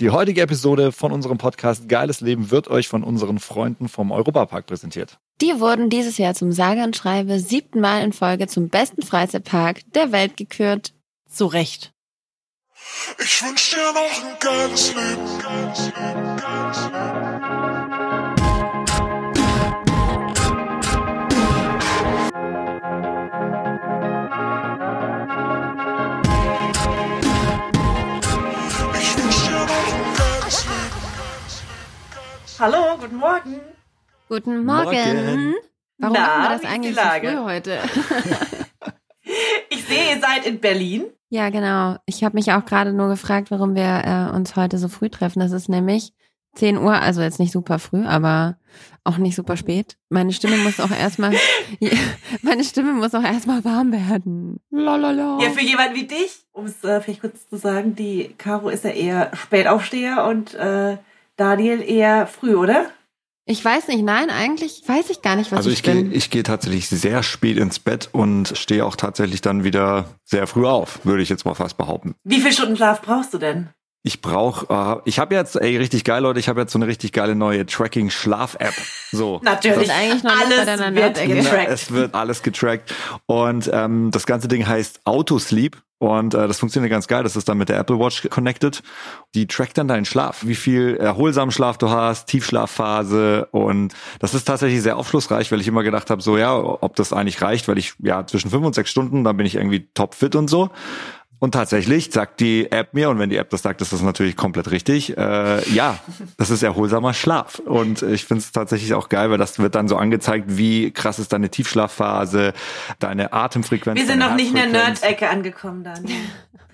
Die heutige Episode von unserem Podcast Geiles Leben wird euch von unseren Freunden vom Europapark präsentiert. Die wurden dieses Jahr zum sage und schreibe siebten Mal in Folge zum besten Freizeitpark der Welt gekürt. Zu Recht. Ich wünsch dir noch ein geiles Leben, geiles Leben, geiles Leben. Hallo, guten Morgen. Guten Morgen. Morgen. Warum Na, machen wir das eigentlich so früh heute? Ich sehe, ihr seid in Berlin. ja, genau. Ich habe mich auch gerade nur gefragt, warum wir äh, uns heute so früh treffen. Das ist nämlich 10 Uhr, also jetzt nicht super früh, aber auch nicht super spät. Meine Stimme muss auch erstmal, meine Stimme muss auch erstmal warm werden. Lalala. Ja, für jemanden wie dich, um es äh, vielleicht kurz zu sagen, die Caro ist ja eher Spätaufsteher und äh, Daniel eher früh, oder? Ich weiß nicht, nein, eigentlich weiß ich gar nicht, was Also ich, ich gehe bin. ich gehe tatsächlich sehr spät ins Bett und stehe auch tatsächlich dann wieder sehr früh auf, würde ich jetzt mal fast behaupten. Wie viel Stunden Schlaf brauchst du denn? Ich brauche, äh, ich habe jetzt, ey, richtig geil, Leute, ich habe jetzt so eine richtig geile neue Tracking-Schlaf-App. So. Natürlich. Das eigentlich noch nicht bei Alles wird getrackt. Es wird alles getrackt. Und ähm, das ganze Ding heißt Autosleep. Und äh, das funktioniert ganz geil. Das ist dann mit der Apple Watch connected. Die trackt dann deinen Schlaf, wie viel erholsamen Schlaf du hast, Tiefschlafphase. Und das ist tatsächlich sehr aufschlussreich, weil ich immer gedacht habe, so ja, ob das eigentlich reicht, weil ich ja zwischen fünf und sechs Stunden, dann bin ich irgendwie topfit und so. Und tatsächlich sagt die App mir, und wenn die App das sagt, ist das natürlich komplett richtig, äh, ja, das ist erholsamer Schlaf. Und ich finde es tatsächlich auch geil, weil das wird dann so angezeigt, wie krass ist deine Tiefschlafphase, deine Atemfrequenz. Wir sind noch nicht in der. Nerd-Ecke angekommen, Daniel.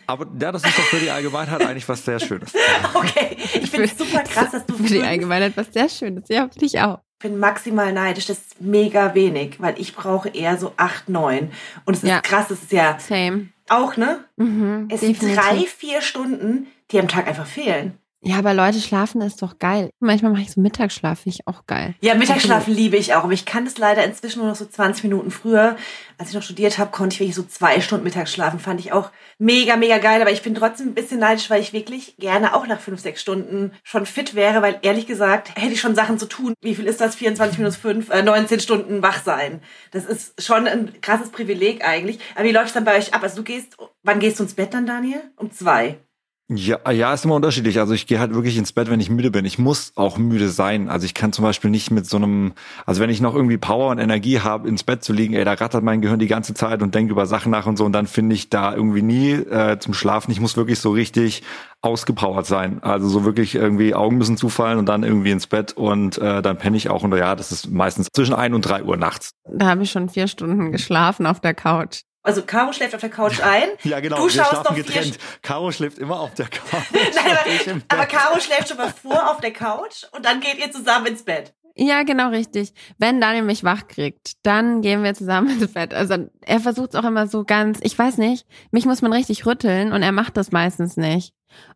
Aber ja, das ist doch für die Allgemeinheit eigentlich was sehr Schönes. Okay, ich finde es super krass, dass du Für die Allgemeinheit was sehr Schönes. Ja, finde ich auch. Ich bin maximal neidisch, das ist mega wenig, weil ich brauche eher so acht, neun. Und es ist Ja. krass, es ist ja Same. Auch, ne? Mhm, Es sind drei, vier Stunden, die am Tag einfach fehlen. Ja, aber Leute, schlafen ist doch geil. Manchmal mache ich so Mittagsschlaf, finde ich auch geil. Ja, Mittagsschlafen liebe ich auch, aber ich kann es leider inzwischen nur noch so 20 Minuten früher. Als ich noch studiert habe, konnte ich wirklich so zwei Stunden Mittags schlafen. Fand ich auch mega, mega geil. Aber ich bin trotzdem ein bisschen neidisch, weil ich wirklich gerne auch nach fünf, sechs Stunden schon fit wäre, weil ehrlich gesagt hätte ich schon Sachen zu tun. Wie viel ist das? 24 minus 5, äh, 19 Stunden wach sein. Das ist schon ein krasses Privileg eigentlich. Aber wie läuft es dann bei euch ab? Also du gehst, wann gehst du ins Bett dann, Daniel? Um zwei. Ja, ja, ist immer unterschiedlich. Also ich gehe halt wirklich ins Bett, wenn ich müde bin. Ich muss auch müde sein. Also ich kann zum Beispiel nicht mit so einem, also wenn ich noch irgendwie Power und Energie habe, ins Bett zu liegen, ey, da rattert mein Gehirn die ganze Zeit und denkt über Sachen nach und so und dann finde ich da irgendwie nie äh, zum Schlafen. Ich muss wirklich so richtig ausgepowert sein. Also so wirklich irgendwie Augen müssen zufallen und dann irgendwie ins Bett und äh, dann penne ich auch. Und ja, das ist meistens zwischen ein und drei Uhr nachts. Da habe ich schon vier Stunden geschlafen auf der Couch. Also Caro schläft auf der Couch ein. Ja, genau. Du wir schaust schlafen noch vier getrennt. Caro schläft immer auf der Couch. Nein, aber, aber. Caro schläft schon mal vor auf der Couch und dann geht ihr zusammen ins Bett. Ja, genau richtig. Wenn Daniel mich wach kriegt, dann gehen wir zusammen ins Bett. Also er versucht es auch immer so ganz, ich weiß nicht, mich muss man richtig rütteln und er macht das meistens nicht.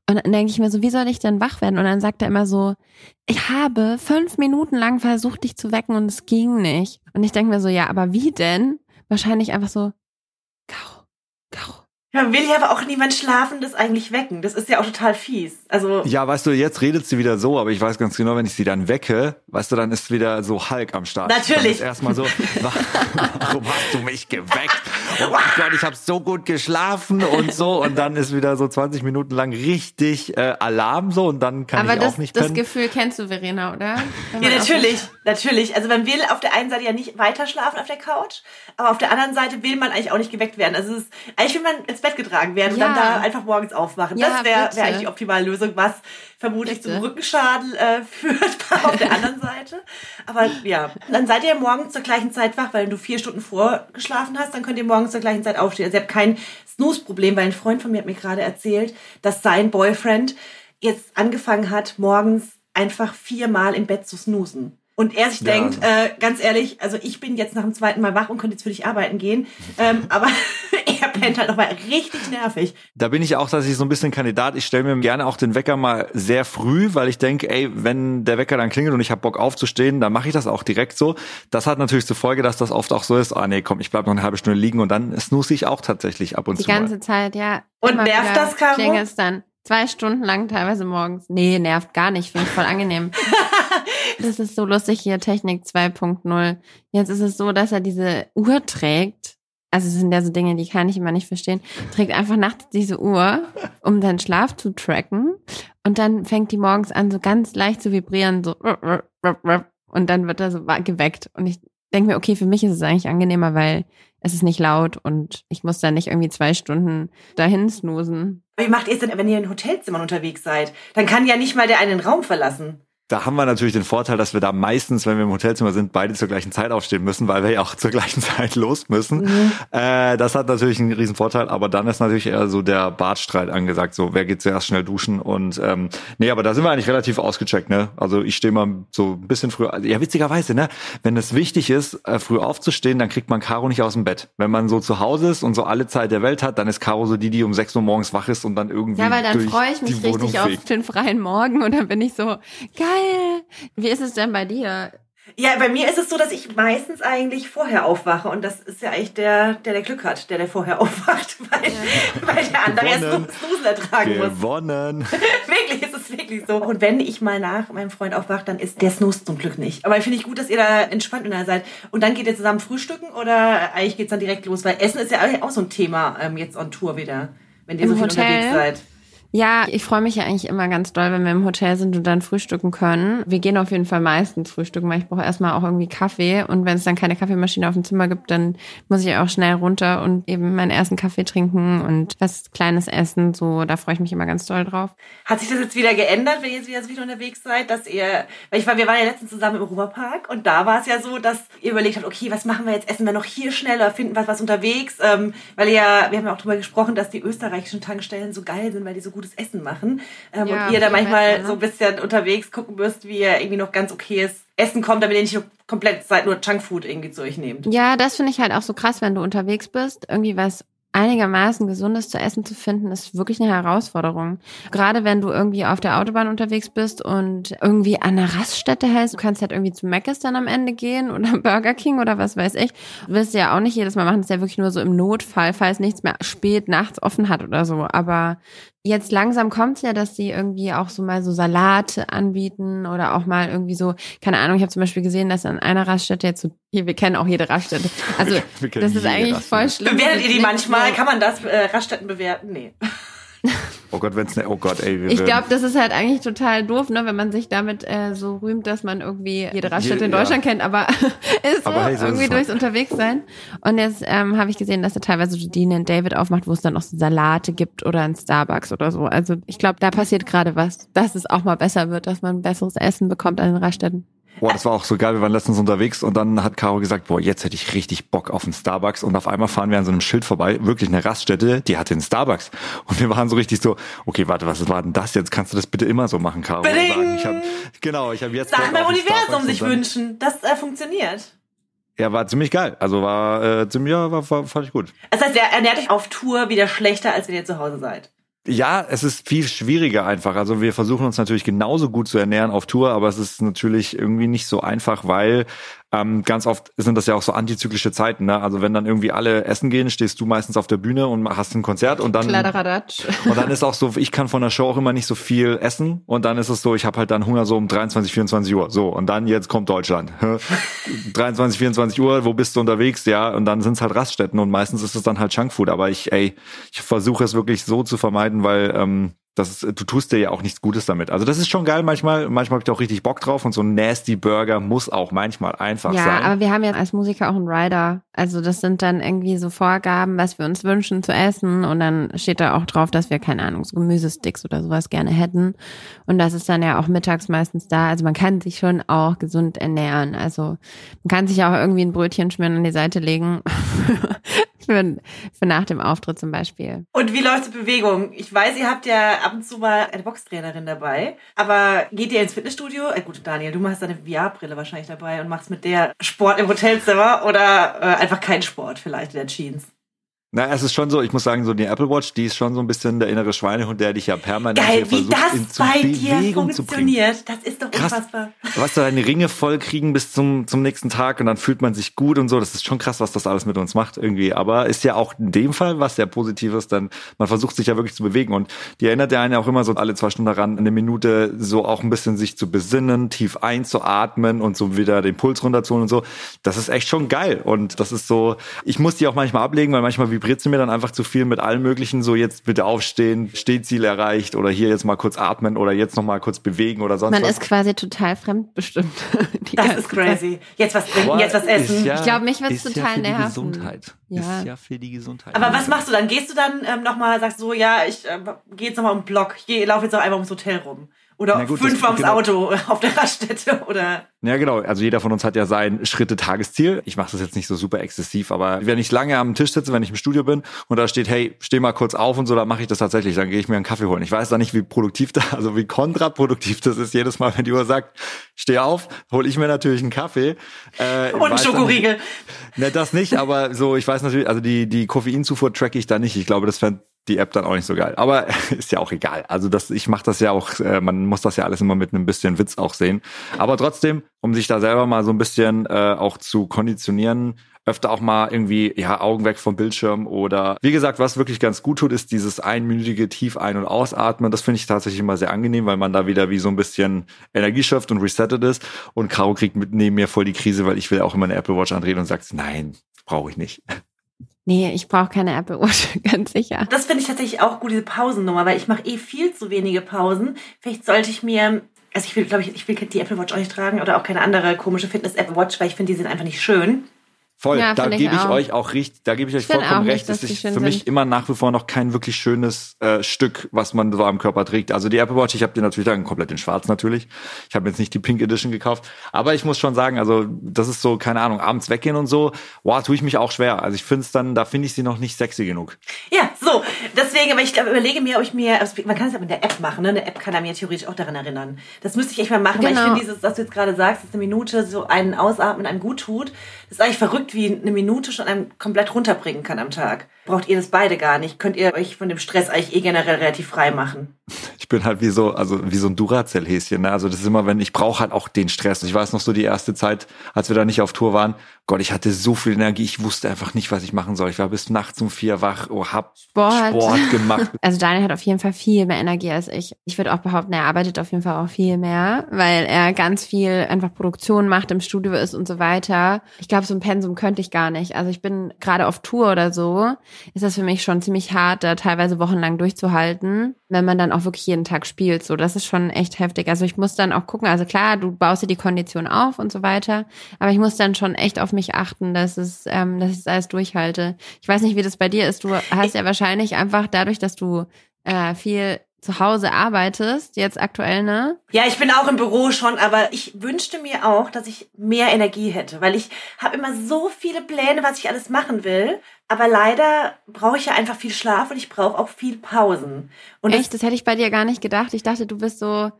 Und dann denke ich mir so, wie soll ich denn wach werden? Und dann sagt er immer so, ich habe fünf Minuten lang versucht, dich zu wecken und es ging nicht. Und ich denke mir so, ja, aber wie denn? Wahrscheinlich einfach so. Ja, will ja aber auch niemand Schlafendes eigentlich wecken. Das ist ja auch total fies. Also, Ja, weißt du, jetzt redet sie wieder so, aber ich weiß ganz genau, wenn ich sie dann wecke, weißt du, dann ist wieder so Hulk am Start. Natürlich. Dann ist erstmal so, wa- warum hast du mich geweckt? Oh mein Gott, ich habe so gut geschlafen und so. Und dann ist wieder so 20 Minuten lang richtig äh, Alarm so und dann kann aber ich das, auch nicht das pennen. Gefühl kennst du, Verena, oder? Ja, natürlich, natürlich. Also man will auf der einen Seite ja nicht weiter schlafen auf der Couch, aber auf der anderen Seite will man eigentlich auch nicht geweckt werden. Also es ist, eigentlich will man ins Bett getragen werden Ja. und dann da einfach morgens aufwachen. Ja, das wäre wär eigentlich die optimale Lösung, was vermutlich Bitte. zum Rückenschaden äh, führt auf der anderen Seite. Aber ja, dann seid ihr morgens zur gleichen Zeit wach, weil du vier Stunden vorgeschlafen hast, dann könnt ihr morgens zur gleichen Zeit aufstehen. Also ihr habt kein Snooze-Problem, weil ein Freund von mir hat mir gerade erzählt, dass sein Boyfriend jetzt angefangen hat, morgens einfach viermal im Bett zu snoosen. Und er sich Ja. denkt, äh, ganz ehrlich, also ich bin jetzt nach dem zweiten Mal wach und könnte jetzt für dich arbeiten gehen. Ähm, aber er pennt halt nochmal richtig nervig. Da bin ich auch tatsächlich so ein bisschen Kandidat. Ich stelle mir gerne auch den Wecker mal sehr früh, weil ich denke, ey, wenn der Wecker dann klingelt und ich habe Bock aufzustehen, dann mache ich das auch direkt so. Das hat natürlich zur Folge, dass das oft auch so ist, ah nee, komm, ich bleib noch eine halbe Stunde liegen und dann snooze ich auch tatsächlich ab und Die zu mal. ganze Zeit, ja. Und nervt das, Caro? Klingelt's dann. Zwei Stunden lang teilweise morgens. Nee, nervt gar nicht, finde ich voll angenehm. das ist so lustig hier, Technik 2.0. Jetzt ist es so, dass er diese Uhr trägt. Also es sind ja so Dinge, die kann ich immer nicht verstehen. Trägt einfach nachts diese Uhr, um seinen Schlaf zu tracken. Und dann fängt die morgens an, so ganz leicht zu vibrieren, so und dann wird er so geweckt. Und ich denke mir, okay, für mich ist es eigentlich angenehmer, weil es ist nicht laut und ich muss da nicht irgendwie zwei Stunden dahin snoosen. Wie macht ihr es denn, wenn ihr in Hotelzimmern unterwegs seid? Dann kann ja nicht mal der einen Raum verlassen da haben wir natürlich den Vorteil, dass wir da meistens, wenn wir im Hotelzimmer sind, beide zur gleichen Zeit aufstehen müssen, weil wir ja auch zur gleichen Zeit los müssen. Mhm. Äh, das hat natürlich einen riesen Vorteil, aber dann ist natürlich eher so der Bartstreit angesagt, so wer geht zuerst schnell duschen und ähm, nee, aber da sind wir eigentlich relativ ausgecheckt, ne? Also ich stehe mal so ein bisschen früher, ja witzigerweise, ne? Wenn es wichtig ist, äh, früh aufzustehen, dann kriegt man Caro nicht aus dem Bett. Wenn man so zu Hause ist und so alle Zeit der Welt hat, dann ist Caro so die, die um 6 Uhr morgens wach ist und dann irgendwie Ja, weil dann freue ich mich richtig auf den freien Morgen und dann bin ich so, geil, geil. Wie ist es denn bei dir? Ja, bei mir ist es so, dass ich meistens eigentlich vorher aufwache und das ist ja eigentlich der, der der Glück hat, der der vorher aufwacht, weil, ja. weil der andere erst Snoosen ertragen muss. Gewonnen. wirklich, ist es wirklich so. Und wenn ich mal nach meinem Freund aufwache, dann ist der Snooze zum Glück nicht. Aber finde ich gut, dass ihr da entspannt miteinander seid. Und dann geht ihr zusammen frühstücken oder eigentlich geht es dann direkt los? Weil Essen ist ja auch so ein Thema ähm, jetzt on Tour wieder, wenn ihr Im so viel Hotel? unterwegs seid. Ja, ich freue mich ja eigentlich immer ganz doll, wenn wir im Hotel sind und dann frühstücken können. Wir gehen auf jeden Fall meistens frühstücken, weil ich brauche erstmal auch irgendwie Kaffee. Und wenn es dann keine Kaffeemaschine auf dem Zimmer gibt, dann muss ich auch schnell runter und eben meinen ersten Kaffee trinken und was Kleines essen. So, da freue ich mich immer ganz doll drauf. Hat sich das jetzt wieder geändert, wenn ihr jetzt wieder so viel unterwegs seid, dass ihr, weil ich war, wir waren ja letztens zusammen im Ruhrpark und da war es ja so, dass ihr überlegt habt, okay, was machen wir jetzt? Essen wir noch hier schneller, finden wir was unterwegs? Ähm, weil ja, wir haben ja auch drüber gesprochen, dass die österreichischen Tankstellen so geil sind, weil die so gutes Essen machen. Ähm, ja, und ihr da manchmal besser, ne? so ein bisschen unterwegs gucken müsst, wie ihr irgendwie noch ganz okayes Essen kommt, damit ihr nicht komplett Zeit nur Junkfood irgendwie zu euch nehmt. Ja, das finde ich halt auch so krass, wenn du unterwegs bist, irgendwie was einigermaßen gesundes zu essen zu finden, ist wirklich eine Herausforderung. Gerade wenn du irgendwie auf der Autobahn unterwegs bist und irgendwie an einer Raststätte hältst, du kannst halt irgendwie zu Mc's dann am Ende gehen oder Burger King oder was weiß ich. Du willst ja auch nicht jedes Mal machen, das ist ja wirklich nur so im Notfall, falls nichts mehr spät nachts offen hat oder so. Aber Jetzt langsam kommt's ja, dass sie irgendwie auch so mal so Salate anbieten oder auch mal irgendwie so, keine Ahnung, ich habe zum Beispiel gesehen, dass an einer Raststätte jetzt so, hier, wir kennen auch jede Raststätte. Also das ist eigentlich Raststätte. voll schlimm. Bewertet ihr die manchmal? Kann man das äh, Raststätten bewerten? Nee. Oh Gott, wenn's ne, oh Gott, ey. ich glaube, das ist halt eigentlich total doof, ne, wenn man sich damit äh, so rühmt, dass man irgendwie jede Raststätte in Deutschland ja. kennt, aber ist so, aber hey, so irgendwie ist durchs Unterwegssein. Und jetzt ähm, habe ich gesehen, dass er teilweise so Dean und David aufmacht, wo es dann auch so Salate gibt oder ein Starbucks oder so. Also ich glaube, da passiert gerade was, dass es auch mal besser wird, dass man besseres Essen bekommt an den Raststätten. Boah, das war auch so geil. Wir waren letztens unterwegs und dann hat Caro gesagt, boah, jetzt hätte ich richtig Bock auf einen Starbucks. Und auf einmal fahren wir an so einem Schild vorbei, wirklich eine Raststätte, die hatte einen Starbucks. Und wir waren so richtig so, okay, warte, was war denn das jetzt? Kannst du das bitte immer so machen, Caro? Sagen, ich hab, genau, ich habe jetzt. Sachen beim Universum sich wünschen. Das äh, funktioniert. Ja, war ziemlich geil. Also war äh, ziemlich, ja, war, war, fand ich gut. Das heißt, er ernährt euch auf Tour wieder schlechter, als wenn ihr zu Hause seid. Ja, es ist viel schwieriger einfach. Also wir versuchen uns natürlich genauso gut zu ernähren auf Tour, aber es ist natürlich irgendwie nicht so einfach, weil ähm, ganz oft sind das ja auch so antizyklische Zeiten. Ne? Also wenn dann irgendwie alle essen gehen, stehst du meistens auf der Bühne und hast ein Konzert und dann und dann ist auch so, ich kann von der Show auch immer nicht so viel essen und dann ist es so, ich habe halt dann Hunger so um 23, 24 Uhr. So und dann jetzt kommt Deutschland. 23, 24 Uhr, wo bist du unterwegs? Ja und dann sind es halt Raststätten und meistens ist es dann halt Junkfood. Aber ich, ey, ich versuche es wirklich so zu vermeiden, weil ähm, das ist, du tust dir ja auch nichts Gutes damit. Also das ist schon geil manchmal. Manchmal habe ich da auch richtig Bock drauf und so ein Nasty Burger muss auch manchmal einfach ja, sein. Ja, aber wir haben ja als Musiker auch einen Rider. Also das sind dann irgendwie so Vorgaben, was wir uns wünschen zu essen und dann steht da auch drauf, dass wir keine Ahnung, so Gemüsesticks oder sowas gerne hätten. Und das ist dann ja auch mittags meistens da. Also man kann sich schon auch gesund ernähren. Also man kann sich auch irgendwie ein Brötchen schmieren an die Seite legen. für, für nach dem Auftritt zum Beispiel. Und wie läuft die Bewegung? Ich weiß, ihr habt ja ab und zu mal eine Boxtrainerin dabei, aber geht ihr ins Fitnessstudio? Äh, gut, Daniel, du hast deine VR-Brille wahrscheinlich dabei und machst mit der Sport im Hotelzimmer oder äh, einfach keinen Sport vielleicht in der Jeans? Na, es ist schon so, ich muss sagen, so die Apple Watch, die ist schon so ein bisschen der innere Schweinehund, der dich ja permanent Geil, hier wie versucht, in, das zu bei dir Bewegung zu bringen. funktioniert. Das ist doch Krass. unfassbar. Was du deine Ringe voll kriegen bis zum, zum nächsten Tag und dann fühlt man sich gut und so. Das ist schon krass, was das alles mit uns macht irgendwie. Aber ist ja auch in dem Fall was sehr Positives, denn man versucht sich ja wirklich zu bewegen und die erinnert ja einen ja auch immer so alle zwei Stunden daran, eine Minute so auch ein bisschen sich zu besinnen, tief einzuatmen und so wieder den Puls runterzuholen und so. Das ist echt schon geil und das ist so, ich muss die auch manchmal ablegen, weil manchmal vibriert sie mir dann einfach zu viel mit allem möglichen, so jetzt bitte aufstehen, Stehziel erreicht oder hier jetzt mal kurz atmen oder jetzt noch mal kurz bewegen oder sonst Man was. ist quasi total fremdbestimmt. Die Das ist crazy. Jetzt was trinken, jetzt was essen. ja- Ich glaub, mich wird's ist total ja für nerven. Die Gesundheit. Ja. Ist ja für die Gesundheit. Aber was machst du dann? Gehst du dann ähm, nochmal, sagst so, ja, ich äh, gehe jetzt nochmal um den Block, ich laufe jetzt noch einmal ums Hotel rum. Oder gut, das- fünfmal ums genau. Auto auf der Raststätte oder. Ja, genau. Also jeder von uns hat ja sein Schritte-Tagesziel. Ich mache das jetzt nicht so super exzessiv, aber wenn ich lange am Tisch sitze, wenn ich im Studio bin und da steht, hey, steh mal kurz auf und so, dann mache ich das tatsächlich. Dann gehe ich mir einen Kaffee holen. Ich weiß da nicht, wie produktiv das, also wie kontraproduktiv das ist. Jedes Mal, wenn die Uhr sagt, steh auf, hole ich mir natürlich einen Kaffee. Äh, Und dann Schokoriegel. Nicht, ne, das nicht, aber so, ich weiß natürlich, also die, die Koffeinzufuhr tracke ich da nicht. Ich glaube, das fände die App dann auch nicht so geil. Aber ist ja auch egal. Also das, ich mache das ja auch, äh, man muss das ja alles immer mit einem bisschen Witz auch sehen. Aber trotzdem, um sich da selber mal so ein bisschen äh, auch zu konditionieren, öfter auch mal irgendwie, ja, Augen weg vom Bildschirm oder wie gesagt, was wirklich ganz gut tut, ist dieses einminütige tief ein- und ausatmen. Das finde ich tatsächlich immer sehr angenehm, weil man da wieder wie so ein bisschen Energie schöpft und resettet ist. Und Caro kriegt mit neben mir voll die Krise, weil ich will auch immer eine Apple Watch andrehen und sagt, nein, brauche ich nicht. Nee, ich brauche keine Apple Watch, ganz sicher. Das finde ich tatsächlich auch gut, diese Pausennummer, weil ich mache eh viel zu wenige Pausen. Vielleicht sollte ich mir, also ich will, glaube ich, ich will die Apple Watch auch nicht tragen oder auch keine andere komische Fitness-Apple Watch, weil ich finde, die sind einfach nicht schön. Voll, Ja, da gebe ich auch. euch auch richtig, da gebe ich euch Ich vollkommen nicht, recht. dass Das ist für mich sind. immer nach wie vor noch kein wirklich schönes äh, Stück, was man so am Körper trägt. Also die Apple Watch, ich habe die natürlich dann komplett in Schwarz natürlich. Ich habe jetzt nicht die Pink Edition gekauft, aber ich muss schon sagen, also das ist so keine Ahnung, abends weggehen und so, wow, tue ich mich auch schwer. Also ich finde es dann, da finde ich sie noch nicht sexy genug. Ja, so. Deswegen, aber ich glaube, überlege mir, ob ich mir, also man kann es ja mit der App machen, ne? Eine App kann einem ja theoretisch auch daran erinnern. Das müsste ich echt mal machen, weil ich Genau. finde dieses, was du jetzt gerade sagst, dass eine Minute so einen Ausatmen einem gut tut, ist eigentlich verrückt, wie eine Minute schon einem komplett runterbringen kann am Tag. Braucht ihr das beide gar nicht? Könnt ihr euch von dem Stress eigentlich eh generell relativ frei machen? Ich bin halt wie so, also wie so ein Duracell-Häschen. Ne? Also das ist immer, wenn ich brauche halt auch den Stress. Ich weiß noch so die erste Zeit, als wir da nicht auf Tour waren. Gott, ich hatte so viel Energie, ich wusste einfach nicht, was ich machen soll. Ich war bis nachts um vier wach, oh, hab Sport. Sport gemacht. Also Daniel hat auf jeden Fall viel mehr Energie als ich. Ich würde auch behaupten, er arbeitet auf jeden Fall auch viel mehr, weil er ganz viel einfach Produktion macht, im Studio ist und so weiter. Ich glaube, so ein Pensum könnte ich gar nicht. Also ich bin gerade auf Tour oder so, ist das für mich schon ziemlich hart, da teilweise wochenlang durchzuhalten, wenn man dann auch wirklich jeden Tag spielt. So, das ist schon echt heftig. Also ich muss dann auch gucken, also klar, du baust dir die Kondition auf und so weiter, aber ich muss dann schon echt auf mich achten, dass es, ähm, dass ich das alles durchhalte. Ich weiß nicht, wie das bei dir ist. Du hast ja wahrscheinlich einfach dadurch, dass du äh, viel zu Hause arbeitest, jetzt aktuell, ne? Ja, ich bin auch im Büro schon, aber ich wünschte mir auch, dass ich mehr Energie hätte, weil ich habe immer so viele Pläne, was ich alles machen will, aber leider brauche ich ja einfach viel Schlaf und ich brauche auch viel Pausen. Und Echt, das hätte ich bei dir gar nicht gedacht. Ich dachte, du bist so,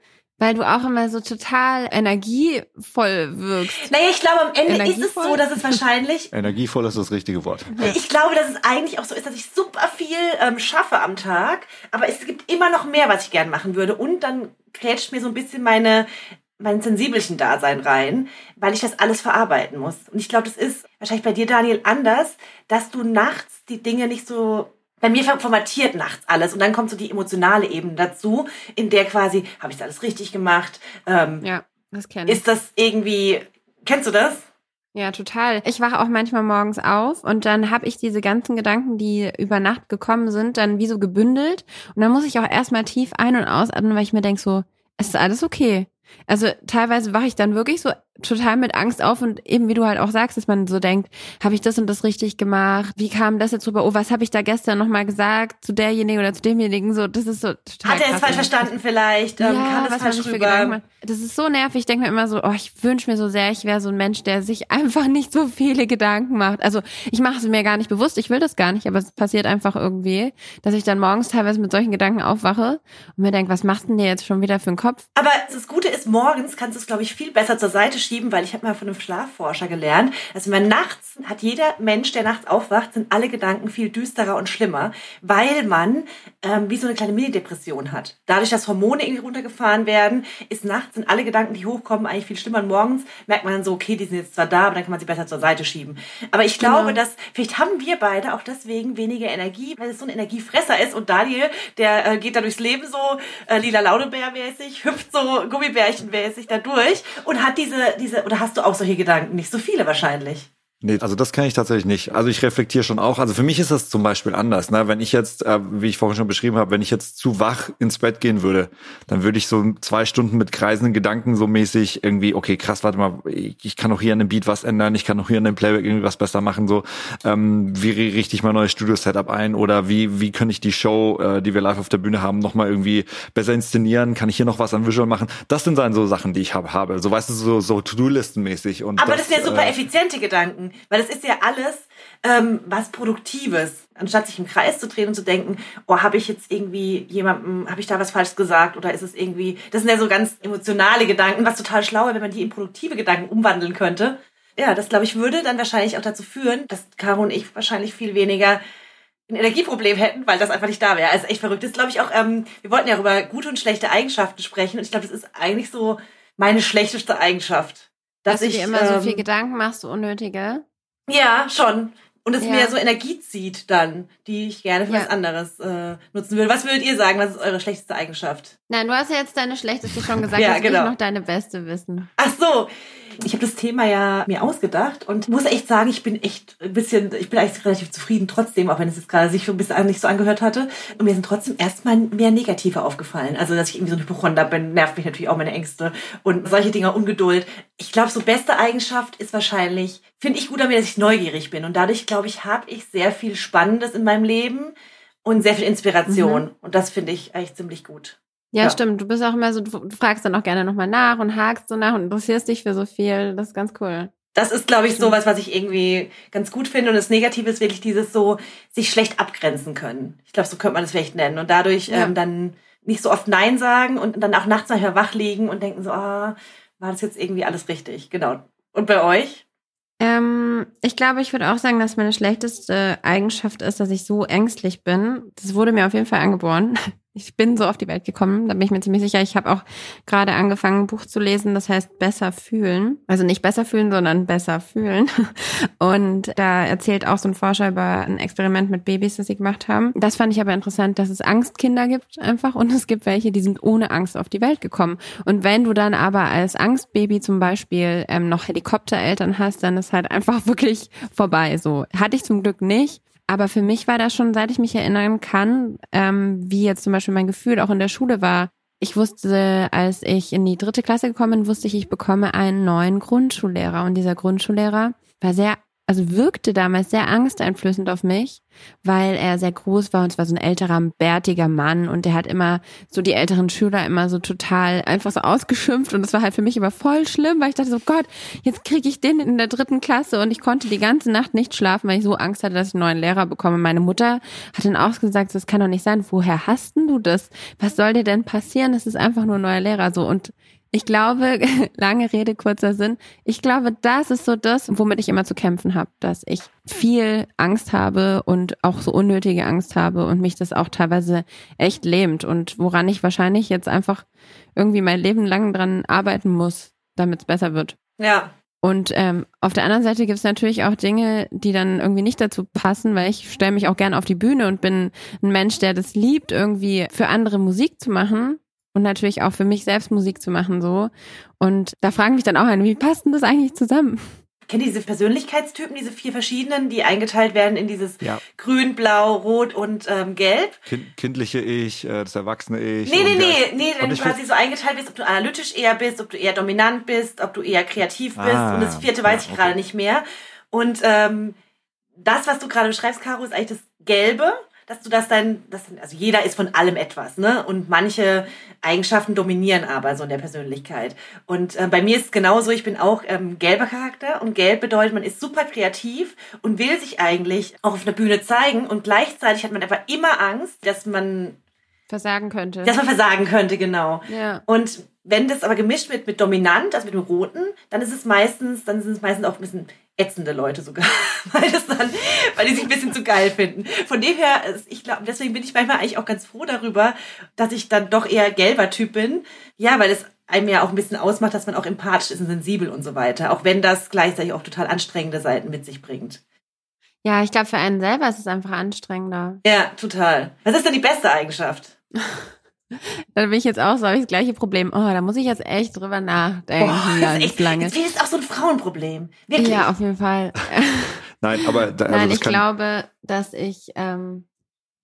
weil du auch immer so total energievoll wirkst. naja, ich glaube, am Ende ist es so, dass es wahrscheinlich Energievoll ist das richtige Wort. Ich glaube, dass es eigentlich auch so ist, dass ich super viel ähm, schaffe am Tag, aber es gibt immer noch mehr, was ich gern machen würde. Und dann grätscht mir so ein bisschen meine mein sensibelchen Dasein rein, weil ich das alles verarbeiten muss. Und ich glaube, das ist wahrscheinlich bei dir, Daniel, anders, dass du nachts die Dinge nicht so bei mir formatiert nachts alles und dann kommt so die emotionale Ebene dazu, in der quasi, habe ich das alles richtig gemacht? Ähm, Ja, das kenne ich. Ist das irgendwie, kennst du das? Ja, total. Ich wache auch manchmal morgens auf und dann habe ich diese ganzen Gedanken, die über Nacht gekommen sind, dann wie so gebündelt. Und dann muss ich auch erstmal tief ein- und ausatmen, weil ich mir denke so, es ist alles okay. Also teilweise wache ich dann wirklich so total mit Angst auf und eben wie du halt auch sagst, dass man so denkt, habe ich das und das richtig gemacht? Wie kam das jetzt rüber? Oh, was habe ich da gestern nochmal gesagt zu derjenigen oder zu demjenigen? So, das ist so total Hat er es falsch verstanden vielleicht? Ähm, ja, was falsch für rüber? Gedanken macht. Das ist so nervig. Ich denke mir immer so, oh, ich wünsche mir so sehr, ich wäre so ein Mensch, der sich einfach nicht so viele Gedanken macht. Also ich mache es mir gar nicht bewusst, ich will das gar nicht, aber es passiert einfach irgendwie, dass ich dann morgens teilweise mit solchen Gedanken aufwache und mir denke, was machst denn dir jetzt schon wieder für einen Kopf? Aber das Gute ist, morgens kannst du es, glaube ich, viel besser zur Seite schieben, weil ich habe mal von einem Schlafforscher gelernt, also man nachts hat jeder Mensch, der nachts aufwacht, sind alle Gedanken viel düsterer und schlimmer, weil man ähm, wie so eine kleine Mini-Depression hat. Dadurch, dass Hormone irgendwie runtergefahren werden, ist nachts sind alle Gedanken, die hochkommen, eigentlich viel schlimmer. Und morgens merkt man dann so, okay, die sind jetzt zwar da, aber dann kann man sie besser zur Seite schieben. Aber ich glaube, Genau. dass vielleicht haben wir beide auch deswegen weniger Energie, weil es so ein Energiefresser ist. Und Daniel, der äh, geht da durchs Leben so äh, lila Launebär-mäßig, hüpft so Gummibärchen-mäßig da durch und hat diese, diese, oder hast du auch solche Gedanken? Nicht so viele wahrscheinlich. Nee, also das kann ich tatsächlich nicht. Also ich reflektiere schon auch. Also für mich ist das zum Beispiel anders. Ne? Wenn ich jetzt, äh, wie ich vorhin schon beschrieben habe, wenn ich jetzt zu wach ins Bett gehen würde, dann würde ich so zwei Stunden mit kreisenden Gedanken so mäßig irgendwie, okay, krass, warte mal, ich kann auch hier an dem Beat was ändern, ich kann auch hier an dem Playback irgendwie was besser machen. So, ähm, wie richte ich mein neues Studio-Setup ein oder wie wie kann ich die Show, äh, die wir live auf der Bühne haben, nochmal irgendwie besser inszenieren? Kann ich hier noch was an Visual machen? Das sind dann so Sachen, die ich hab, habe. So weißt du, so, so To-Do-Listen-mäßig. Und Aber das, sind ja super äh, effiziente Gedanken, weil das ist ja alles ähm, was Produktives. Anstatt sich im Kreis zu drehen und zu denken, oh, habe ich jetzt irgendwie jemandem, habe ich da was falsch gesagt oder ist es irgendwie, das sind ja so ganz emotionale Gedanken, was total schlau wäre, wenn man die in produktive Gedanken umwandeln könnte. Ja, das glaube ich würde dann wahrscheinlich auch dazu führen, dass Caro und ich wahrscheinlich viel weniger ein Energieproblem hätten, weil das einfach nicht da wäre. Also echt verrückt. Das glaube ich auch, ähm, wir wollten ja über gute und schlechte Eigenschaften sprechen und ich glaube, das ist eigentlich so meine schlechteste Eigenschaft. Dass, du ich dir immer so ähm, viel Gedanken machst, so unnötige. ja, schon. Und es Ja. mir so Energie zieht dann, die ich gerne für Ja. was anderes äh, nutzen würde. Was würdet ihr sagen? Was ist eure schlechteste Eigenschaft? Nein, du hast ja jetzt deine schlechteste schon gesagt, Ja, genau. ich noch deine beste wissen. Ach so. Ich habe das Thema ja mir ausgedacht und muss echt sagen, ich bin echt ein bisschen, ich bin eigentlich relativ zufrieden trotzdem, auch wenn es jetzt gerade sich ein bisschen nicht so angehört hatte. Und mir sind trotzdem erstmal mehr Negative aufgefallen. Also, dass ich irgendwie so ein Hypochonder bin, nervt mich natürlich auch meine Ängste und solche Dinge, Ungeduld. Ich glaube, so beste Eigenschaft ist wahrscheinlich, finde ich gut an mir, dass ich neugierig bin. Und dadurch, glaube ich, habe ich sehr viel Spannendes in meinem Leben und sehr viel Inspiration. Und das finde ich eigentlich ziemlich gut. Ja, Ja. stimmt. Du bist auch immer so, du fragst dann auch gerne nochmal nach und hakst so nach und interessierst dich für so viel. Das ist ganz cool. Das ist, glaube ich, sowas, was ich irgendwie ganz gut finde. Und das Negative ist wirklich dieses so, sich schlecht abgrenzen können. Ich glaube, so könnte man das vielleicht nennen. Und dadurch Ja. ähm, dann nicht so oft Nein sagen und dann auch nachts nachher wach liegen und denken so, ah, war das jetzt irgendwie alles richtig? Genau. Und bei euch? Ähm, ich glaube, ich würde auch sagen, dass meine schlechteste Eigenschaft ist, dass ich so ängstlich bin. Das wurde mir auf jeden Fall angeboren. Ich bin so auf die Welt gekommen, da bin ich mir ziemlich sicher. Ich habe auch gerade angefangen, ein Buch zu lesen, das heißt Besser fühlen. Also nicht besser fühlen, sondern besser fühlen. Und da erzählt auch so ein Forscher über ein Experiment mit Babys, das sie gemacht haben. Das fand ich aber interessant, dass es Angstkinder gibt einfach und es gibt welche, die sind ohne Angst auf die Welt gekommen. Und wenn du dann aber als Angstbaby zum Beispiel ähm, noch Helikoptereltern hast, dann ist halt einfach wirklich vorbei. So hatte ich zum Glück nicht. Aber für mich war das schon, seit ich mich erinnern kann, ähm, wie jetzt zum Beispiel mein Gefühl auch in der Schule war. Ich wusste, als ich in die dritte Klasse gekommen bin, wusste ich, ich bekomme einen neuen Grundschullehrer. Und dieser Grundschullehrer war sehr, also wirkte damals sehr angsteinflößend auf mich, weil er sehr groß war und es war so ein älterer, bärtiger Mann und der hat immer so die älteren Schüler immer so total einfach so ausgeschimpft und das war halt für mich immer voll schlimm, weil ich dachte so, Gott, jetzt kriege ich den in der dritten Klasse und ich konnte die ganze Nacht nicht schlafen, weil ich so Angst hatte, dass ich einen neuen Lehrer bekomme. Meine Mutter hat dann auch gesagt, das kann doch nicht sein, woher hast denn du das? Was soll dir denn passieren? Das ist einfach nur ein neuer Lehrer so und ich glaube, lange Rede, kurzer Sinn, ich glaube, das ist so das, womit ich immer zu kämpfen habe, dass ich viel Angst habe und auch so unnötige Angst habe und mich das auch teilweise echt lähmt und woran ich wahrscheinlich jetzt einfach irgendwie mein Leben lang dran arbeiten muss, damit es besser wird. Ja. Und ähm, auf der anderen Seite gibt es natürlich auch Dinge, die dann irgendwie nicht dazu passen, weil ich stelle mich auch gerne auf die Bühne und bin ein Mensch, der das liebt, irgendwie für andere Musik zu machen und natürlich auch für mich selbst Musik zu machen so. Und da fragen mich dann auch ein, wie passt denn das eigentlich zusammen? Kennt ihr diese Persönlichkeitstypen, diese vier verschiedenen, die eingeteilt werden in dieses Ja. Grün, Blau, Rot und ähm, Gelb? Kind, kindliche Ich, äh, das erwachsene Ich. Nee, nee, nee, nee, wenn du quasi so eingeteilt bist, ob du analytisch eher bist, ob du eher dominant bist, ob du eher kreativ bist. Ah, und das vierte ja, weiß ich okay. gerade nicht mehr. Und ähm, das, was du gerade beschreibst, Caro, ist eigentlich das Gelbe, dass du das dann, das, also jeder ist von allem etwas, ne? Und manche Eigenschaften dominieren aber so in der Persönlichkeit. Und äh, bei mir ist es genauso, ich bin auch ähm, gelber Charakter und gelb bedeutet, man ist super kreativ und will sich eigentlich auch auf einer Bühne zeigen und gleichzeitig hat man aber immer Angst, dass man Versagen könnte. dass man versagen könnte, genau. ja. Und wenn das aber gemischt wird mit dominant, also mit dem roten, dann ist es meistens, dann sind es meistens auch ein bisschen ätzende Leute sogar, weil das dann, weil die sich ein bisschen zu geil finden. Von dem her, ich glaube, deswegen bin ich manchmal eigentlich auch ganz froh darüber, dass ich dann doch eher gelber Typ bin. Ja, weil es einem ja auch ein bisschen ausmacht, dass man auch empathisch ist und sensibel und so weiter, auch wenn das gleichzeitig auch total anstrengende Seiten mit sich bringt. Ja, ich glaube, für einen selber ist es einfach anstrengender. Ja, total. Was ist denn die beste Eigenschaft? Da bin ich jetzt auch so, habe ich das gleiche Problem. Oh, da muss ich jetzt echt drüber nachdenken. Boah, das ist echt, lange. Das ist auch so ein Frauenproblem. Wirklich. Ja, auf jeden Fall. Nein, aber da, also Nein, das ich kann, glaube, dass ich, ähm,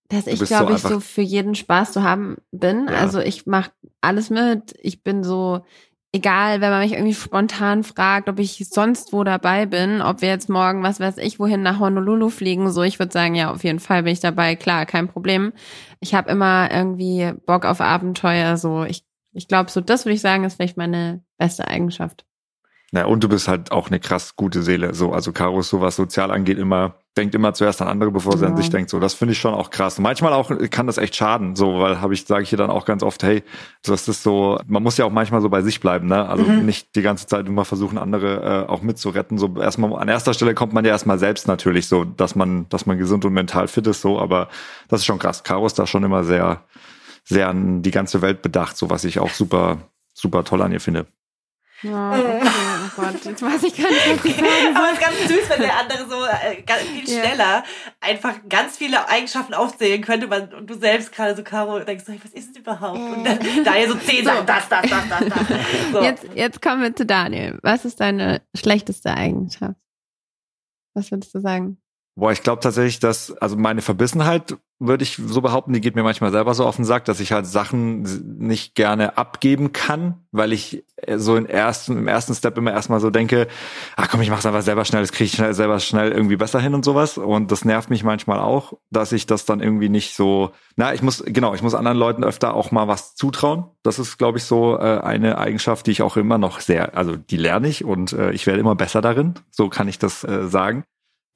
dass ich, bist so glaube ich, einfach- so für jeden Spaß zu haben bin. Ja. Also ich mache alles mit. Ich bin so, egal, wenn man mich irgendwie spontan fragt, ob ich sonst wo dabei bin, ob wir jetzt morgen, was weiß ich, wohin nach Honolulu fliegen, so, ich würde sagen, ja, auf jeden Fall bin ich dabei, klar, kein Problem. Ich habe immer irgendwie Bock auf Abenteuer, so. Ich, ich glaube, so das würde ich sagen, ist vielleicht meine beste Eigenschaft. Ja, und du bist halt auch eine krass gute Seele. So, also Caro ist so was sozial angeht immer, denkt immer zuerst an andere, bevor sie an Ja. sich denkt. So, das finde ich schon auch krass. Und manchmal auch kann das echt schaden. So, weil habe ich, sage ich hier dann auch ganz oft, hey, das ist so, man muss ja auch manchmal so bei sich bleiben, ne? Also Mhm. nicht die ganze Zeit immer versuchen, andere äh, auch mitzuretten. So erstmal an erster Stelle kommt man ja erstmal selbst natürlich so, dass man, dass man gesund und mental fit ist, so, aber das ist schon krass. Caro ist da schon immer sehr, sehr an die ganze Welt bedacht, so was ich auch super, super toll an ihr finde. Ja, okay, Gott, jetzt weiß ich gar nicht, was ich sagen soll. Aber es ist ganz süß, wenn der andere so äh, ganz viel Ja. schneller einfach ganz viele Eigenschaften aufzählen könnte man, und du selbst gerade so, Caro, denkst was ist es überhaupt? Und dann Daniel so zehn So. Sachen, das, das, das, das, das. So. Jetzt, jetzt kommen wir zu Daniel. Was ist deine schlechteste Eigenschaft? Was würdest du sagen? Boah, ich glaube tatsächlich, dass, also meine Verbissenheit, würde ich so behaupten, die geht mir manchmal selber so auf den Sack, dass ich halt Sachen nicht gerne abgeben kann, weil ich äh, so im ersten, im ersten Step immer erstmal so denke, ach komm, ich mach's einfach selber schnell, das kriege ich schnell, selber schnell irgendwie besser hin und sowas. Und das nervt mich manchmal auch, dass ich das dann irgendwie nicht so, na, ich muss, genau, ich muss anderen Leuten öfter auch mal was zutrauen. Das ist, glaube ich, so äh, eine Eigenschaft, die ich auch immer noch sehr, also die lerne ich und äh, ich werde immer besser darin. So kann ich das äh, sagen.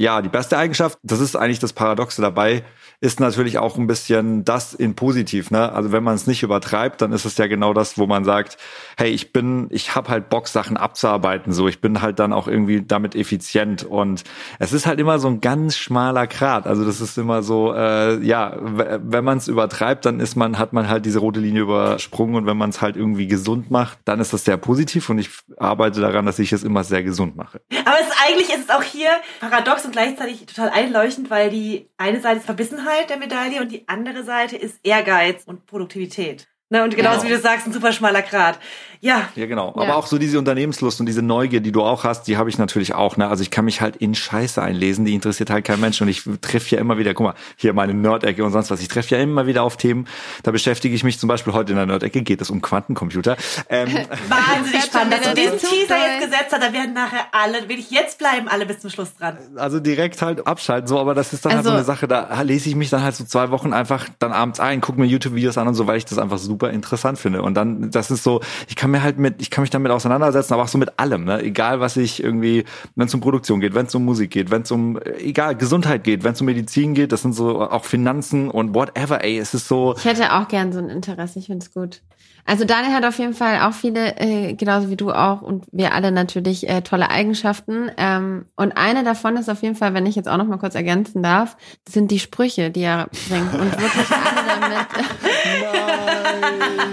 Ja, die beste Eigenschaft, das ist eigentlich das Paradoxe dabei, ist natürlich auch ein bisschen das in positiv. Ne? Also wenn man es nicht übertreibt, dann ist es ja genau das, wo man sagt, hey, ich bin, ich habe halt Bock, Sachen abzuarbeiten. So, ich bin halt dann auch irgendwie damit effizient. Und es ist halt immer so ein ganz schmaler Grat. Also das ist immer so, äh, ja, wenn man es übertreibt, dann ist man, hat man halt diese rote Linie übersprungen. Und wenn man es halt irgendwie gesund macht, dann ist das sehr positiv. Und ich arbeite daran, dass ich es immer sehr gesund mache. Aber es, eigentlich ist es auch hier paradox und gleichzeitig total einleuchtend, weil die eine Seite ist Verbissenheit der Medaille und die andere Seite ist Ehrgeiz und Produktivität. Ne, und genauso Genau. wie du sagst, ein super schmaler Grad. Ja, Ja, genau. Ja. Aber auch so diese Unternehmenslust und diese Neugier, die du auch hast, die habe ich natürlich auch. Ne? Also ich kann mich halt in Scheiße einlesen, die interessiert halt kein Mensch. Und ich treffe ja immer wieder, guck mal, hier meine Nerd-Ecke und sonst was. Ich treffe ja immer wieder auf Themen. Da beschäftige ich mich zum Beispiel heute in der Nerd-Ecke, geht es um Quantencomputer. Ähm, wahnsinnig spannend, dass du wieder diesen Teaser jetzt gesetzt hast. Da werden nachher alle, will ich jetzt bleiben, alle bis zum Schluss dran. also direkt halt abschalten, so, aber das ist dann halt Also- so eine Sache, da lese ich mich dann halt so zwei Wochen einfach dann abends ein, gucke mir YouTube-Videos an und so, weil ich das einfach super interessant finde. Und dann, das ist so, ich kann mir halt mit, ich kann mich damit auseinandersetzen, aber auch so mit allem, ne? Egal was ich irgendwie, wenn es um Produktion geht, wenn es um Musik geht, wenn es um, egal, Gesundheit geht, wenn es um Medizin geht, das sind so auch Finanzen und whatever, ey, es ist so, Ich hätte auch gern so ein Interesse, ich finde es gut. Also Daniel hat auf jeden Fall auch viele, äh, genauso wie du auch und wir alle natürlich äh, tolle Eigenschaften. Ähm, und eine davon ist auf jeden Fall, wenn ich jetzt auch noch mal kurz ergänzen darf, sind die Sprüche, die er bringt und wirklich alle damit.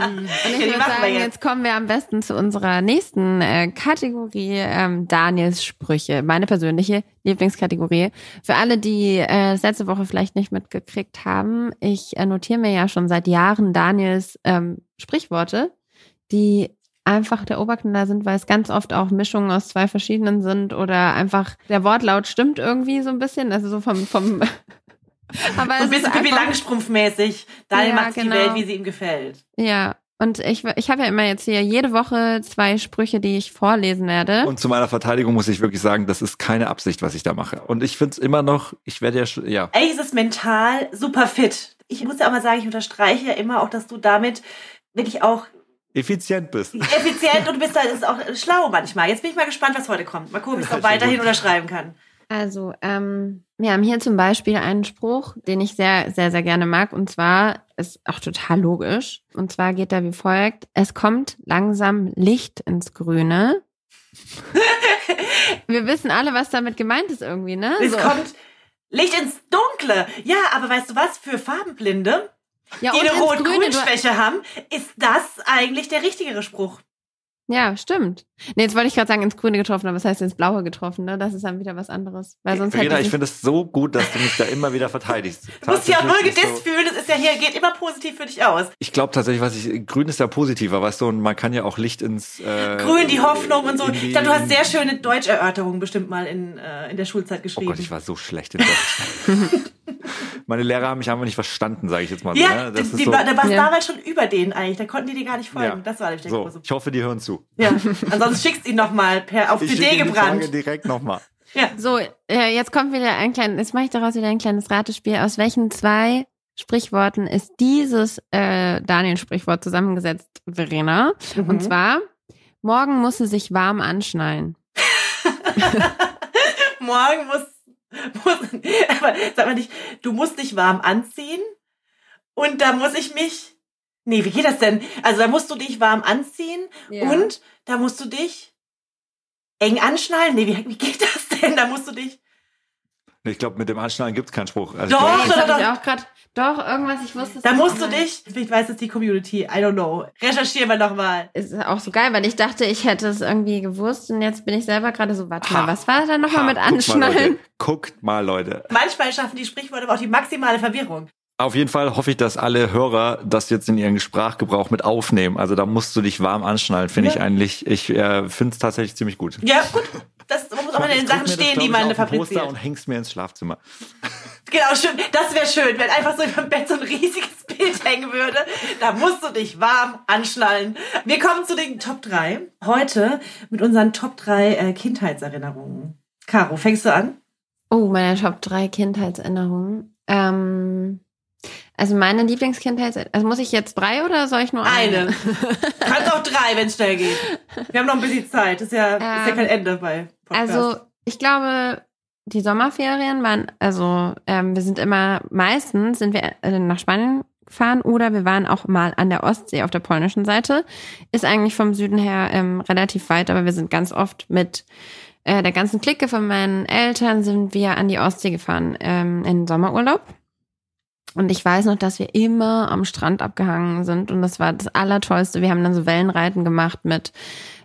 Und Ja, ich würde sagen, jetzt. jetzt kommen wir am besten zu unserer nächsten äh, Kategorie, ähm, Daniels Sprüche. Meine persönliche Lieblingskategorie. Für alle, die äh, es letzte Woche vielleicht nicht mitgekriegt haben, ich äh, notiere mir ja schon seit Jahren Daniels ähm, Sprichworte, die einfach der Oberknaller sind, weil es ganz oft auch Mischungen aus zwei verschiedenen sind oder einfach der Wortlaut stimmt irgendwie so ein bisschen, also so vom vom aber So ein bisschen Pippi Langstrumpf-mäßig. Daniel Ja, macht genau. die Welt, wie sie ihm gefällt. Ja, und ich, ich habe ja immer jetzt hier jede Woche zwei Sprüche, die ich vorlesen werde. und zu meiner Verteidigung muss ich wirklich sagen, das ist keine Absicht, was ich da mache. Und ich finde es immer noch, ich werde ja, sch- ja, Eigentlich ist es mental super fit. Ich muss ja auch mal sagen, ich unterstreiche ja immer auch, dass du damit wirklich auch effizient bist. effizient und du bist da, das ist auch schlau manchmal. Jetzt bin ich mal gespannt, was heute kommt. Mal gucken, ob ich es auch Sehr weiterhin unterschreiben kann. Also, ähm, wir haben hier zum Beispiel einen Spruch, den ich sehr, sehr, sehr gerne mag. Und zwar ist auch total logisch. Und zwar geht er wie folgt. Es kommt langsam Licht ins Grüne. wir wissen alle, was damit gemeint ist irgendwie, ne? Es So. kommt Licht ins Dunkle. Ja, aber weißt du was? Für Farbenblinde, ja, die eine Rot-Grün-Schwäche haben, ist das eigentlich der richtigere Spruch. Ja, stimmt. Nee, jetzt wollte ich gerade sagen, ins Grüne getroffen, aber was heißt ins Blaue getroffen, ne? Das ist dann wieder was anderes. Weil sonst Verena, hätte ich finde es so gut, dass du mich da immer wieder verteidigst. Du musst dich auch null gedisst fühlen. Das ist ja hier, geht immer positiv für dich aus. Ich glaube tatsächlich, was ich, grün ist ja positiver, weißt du, und man kann ja auch Licht ins, äh, Grün, die Hoffnung und so. Ich glaube, du hast sehr schöne Deutscherörterungen bestimmt mal in, äh, in der Schulzeit Oh geschrieben. Gott, ich war so schlecht in Deutsch. Meine Lehrer haben mich einfach nicht verstanden, sage ich jetzt mal so. ja, ne? Das die, ist die, so, war- da warst Ja. damals schon über denen eigentlich. Da konnten die dir gar nicht folgen. Ja. Das war der so, große. ich hoffe, die hören zu. Ja. Ansonsten schickst du ihn nochmal per auf Ich CD schicke die gebrannt. Frage direkt nochmal. Ja. So, äh, jetzt kommt wieder ein kleines, jetzt mache ich daraus wieder ein kleines Ratespiel. Aus welchen zwei Sprichworten ist dieses äh, Daniel-Sprichwort zusammengesetzt, Verena? Mhm. Und zwar, morgen muss sie sich warm anschnallen. Morgen muss, muss aber sag mal nicht, du musst dich warm anziehen und da muss ich mich, nee, wie geht das denn? Also da musst du dich warm anziehen und da musst du dich eng anschnallen. Nee, wie, wie geht das denn? Da musst du dich, Ich glaube, mit dem Anschnallen gibt's keinen Spruch. Also ich Doch, glaub, Nee, doch, das ich auch gerade, doch, irgendwas, ich wusste es da musst du mal. dich, ich weiß es die Community, I don't know. Recherchieren wir nochmal. Ist auch so geil, weil ich dachte, ich hätte es irgendwie gewusst und jetzt bin ich selber gerade so, warte Ha. mal, was war da nochmal mit guckt mal, Anschnallen? Leute. Guckt mal, Leute. Manchmal schaffen die Sprichworte aber auch die maximale Verwirrung. Auf jeden Fall hoffe ich, dass alle Hörer das jetzt in ihren Sprachgebrauch mit aufnehmen. Also da musst du dich warm anschnallen, finde ich Ja. eigentlich. Ich äh, finde es tatsächlich ziemlich gut. Ja, gut. Das muss auch in den Sachen stehen, die man ein Poster fabriziert. und hängst mir ins Schlafzimmer. Genau, schön. Das wäre schön, wenn einfach so über dem Bett so ein riesiges Bild hängen würde. Da musst du dich warm anschnallen. Wir kommen zu den Top 3. Heute mit unseren Top 3 äh, Kindheitserinnerungen. Caro, fängst du an? Oh, meine Top 3 Kindheitserinnerungen. Ähm, also meine Lieblingskindheitserinnerung. Also muss ich jetzt drei oder soll ich nur eine? Eine. Kannst auch drei, wenn es schnell geht. Wir haben noch ein bisschen Zeit. Ist ja, ist ja Ähm, kein Ende bei Podcast. Also ich glaube, die Sommerferien waren, also ähm, wir sind immer, meistens sind wir äh, nach Spanien gefahren oder wir waren auch mal an der Ostsee auf der polnischen Seite. Ist eigentlich vom Süden her ähm, relativ weit, aber wir sind ganz oft mit äh, der ganzen Clique von meinen Eltern sind wir an die Ostsee gefahren ähm, in Sommerurlaub. Und ich weiß noch, dass wir immer am Strand abgehangen sind und das war das Allertollste. Wir haben dann so Wellenreiten gemacht mit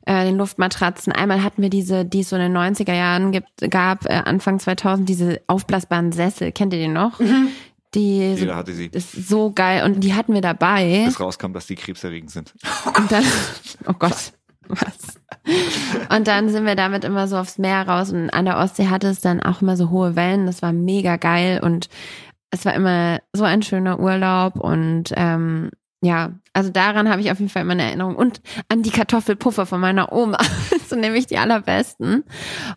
äh, den Luftmatratzen. Einmal hatten wir diese, die es so in den 90er Jahren gibt, gab, äh, Anfang 2000, diese aufblasbaren Sessel. Kennt ihr die noch? Die, so, Jeder hatte sie. ist so geil und die hatten wir dabei. Bis rauskam, dass die krebserregend sind. Und dann, oh Gott, was? Und dann sind wir damit immer so aufs Meer raus und an der Ostsee hatte es dann auch immer so hohe Wellen. Das war mega geil und es war immer so ein schöner Urlaub und ähm, ja, also daran habe ich auf jeden Fall immer eine Erinnerung und an die Kartoffelpuffer von meiner Oma. Das sind nämlich die allerbesten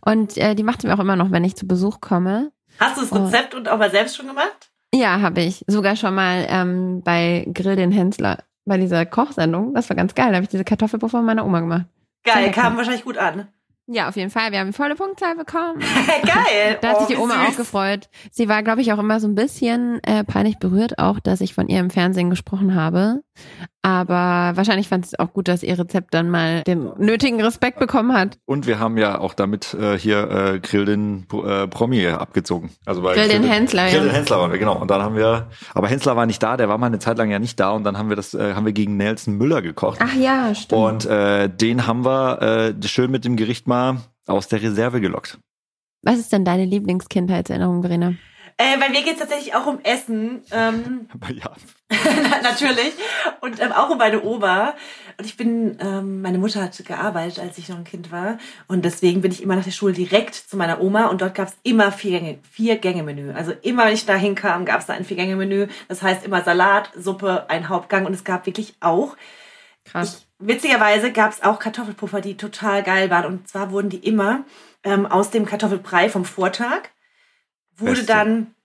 und äh, die macht sie mir auch immer noch, wenn ich zu Besuch komme. Hast du das Oh. Rezept und auch mal selbst schon gemacht? Ja, habe ich. Sogar schon mal ähm, bei Grill den Hensler, bei dieser Kochsendung. Das war ganz geil. Da habe ich diese Kartoffelpuffer von meiner Oma gemacht. Geil, kam wahrscheinlich gut an. Ja, auf jeden Fall. Wir haben volle Punktzahl bekommen. Geil. Da hat Oh, sich die wie Oma süß. auch gefreut. Sie war, glaube ich, auch immer so ein bisschen äh, peinlich berührt, auch, dass ich von ihr im Fernsehen gesprochen habe. Aber wahrscheinlich fand es auch gut, dass ihr Rezept dann mal den nötigen Respekt bekommen hat. Und wir haben ja auch damit äh, hier äh, Grill den äh, Promi abgezogen. Also bei Grill den Hensler, Grill ja. den Hensler waren wir, genau. Und dann haben wir, aber Hensler war nicht da, der war mal eine Zeit lang ja nicht da und dann haben wir das, äh, haben wir gegen Nelson Müller gekocht. Ach ja, stimmt. Und äh, den haben wir äh, schön mit dem Gericht mal aus der Reserve gelockt. Was ist denn deine Lieblingskindheitserinnerung, Verena? Äh, bei mir geht es tatsächlich auch um Essen. Ähm, Aber ja, natürlich. Und ähm, auch um meine Oma. Und ich bin, ähm, meine Mutter hat gearbeitet, als ich noch ein Kind war. Und deswegen bin ich immer nach der Schule direkt zu meiner Oma. Und dort gab es immer vier Gänge, vier Gänge-Menü. Also immer, wenn ich da hinkam, gab es da ein Vier-Gänge-Menü. Das heißt immer Salat, Suppe, ein Hauptgang. Und es gab wirklich auch Krass. Witzigerweise gab es auch Kartoffelpuffer, die total geil waren. Und zwar wurden die immer ähm, aus dem Kartoffelbrei vom Vortag, wurde Beste. dann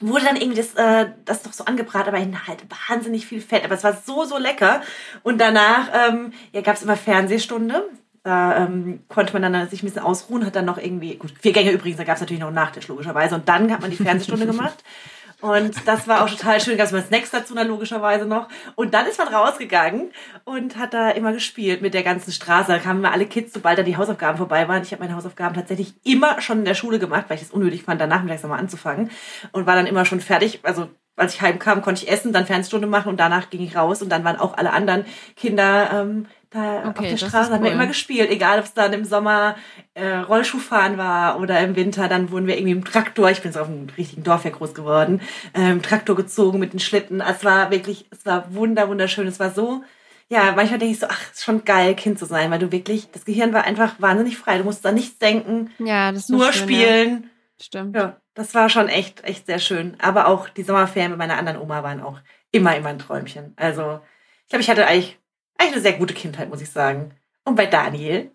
wurde dann irgendwie das, äh, das noch so angebraten, aber in halt wahnsinnig viel Fett. Aber es war so, so lecker. Und danach ähm, ja, gab es immer Fernsehstunde. Da ähm, konnte man dann sich ein bisschen ausruhen, hat dann noch irgendwie, gut, vier Gänge übrigens, da gab es natürlich noch einen Nachtisch logischerweise. Und dann hat man die Fernsehstunde gemacht. Und das war auch total schön. Gab es mal Snacks dazu dann logischerweise noch. Und dann ist man rausgegangen und hat da immer gespielt mit der ganzen Straße. Da kamen immer alle Kids, sobald da die Hausaufgaben vorbei waren. Ich habe meine Hausaufgaben tatsächlich immer schon in der Schule gemacht, weil ich es unnötig fand, dann nachmittags nochmal anzufangen. Und war dann immer schon fertig. Also als ich heimkam, konnte ich essen, dann Fernstunde machen und danach ging ich raus und dann waren auch alle anderen Kinder ähm, da auf Okay, der das Straße, haben wir cool. immer gespielt, egal ob es dann im Sommer äh, Rollschuhfahren war oder im Winter, dann wurden wir irgendwie im Traktor, ich bin so auf einem richtigen Dorf ja groß geworden, ähm, Traktor gezogen mit den Schlitten. Es war wirklich, es war wunder, wunderschön. Es war so, ja, manchmal denke ich so, ach, ist schon geil, Kind zu sein, weil du wirklich, das Gehirn war einfach wahnsinnig frei. Du musst an nichts denken, Ja, das nur schön, spielen. Ja. Stimmt. Ja, das war schon echt, echt sehr schön. Aber auch die Sommerferien mit meiner anderen Oma waren auch immer, immer ein Träumchen. Also, ich glaube, ich hatte eigentlich, eigentlich eine sehr gute Kindheit, muss ich sagen. Und bei Daniel?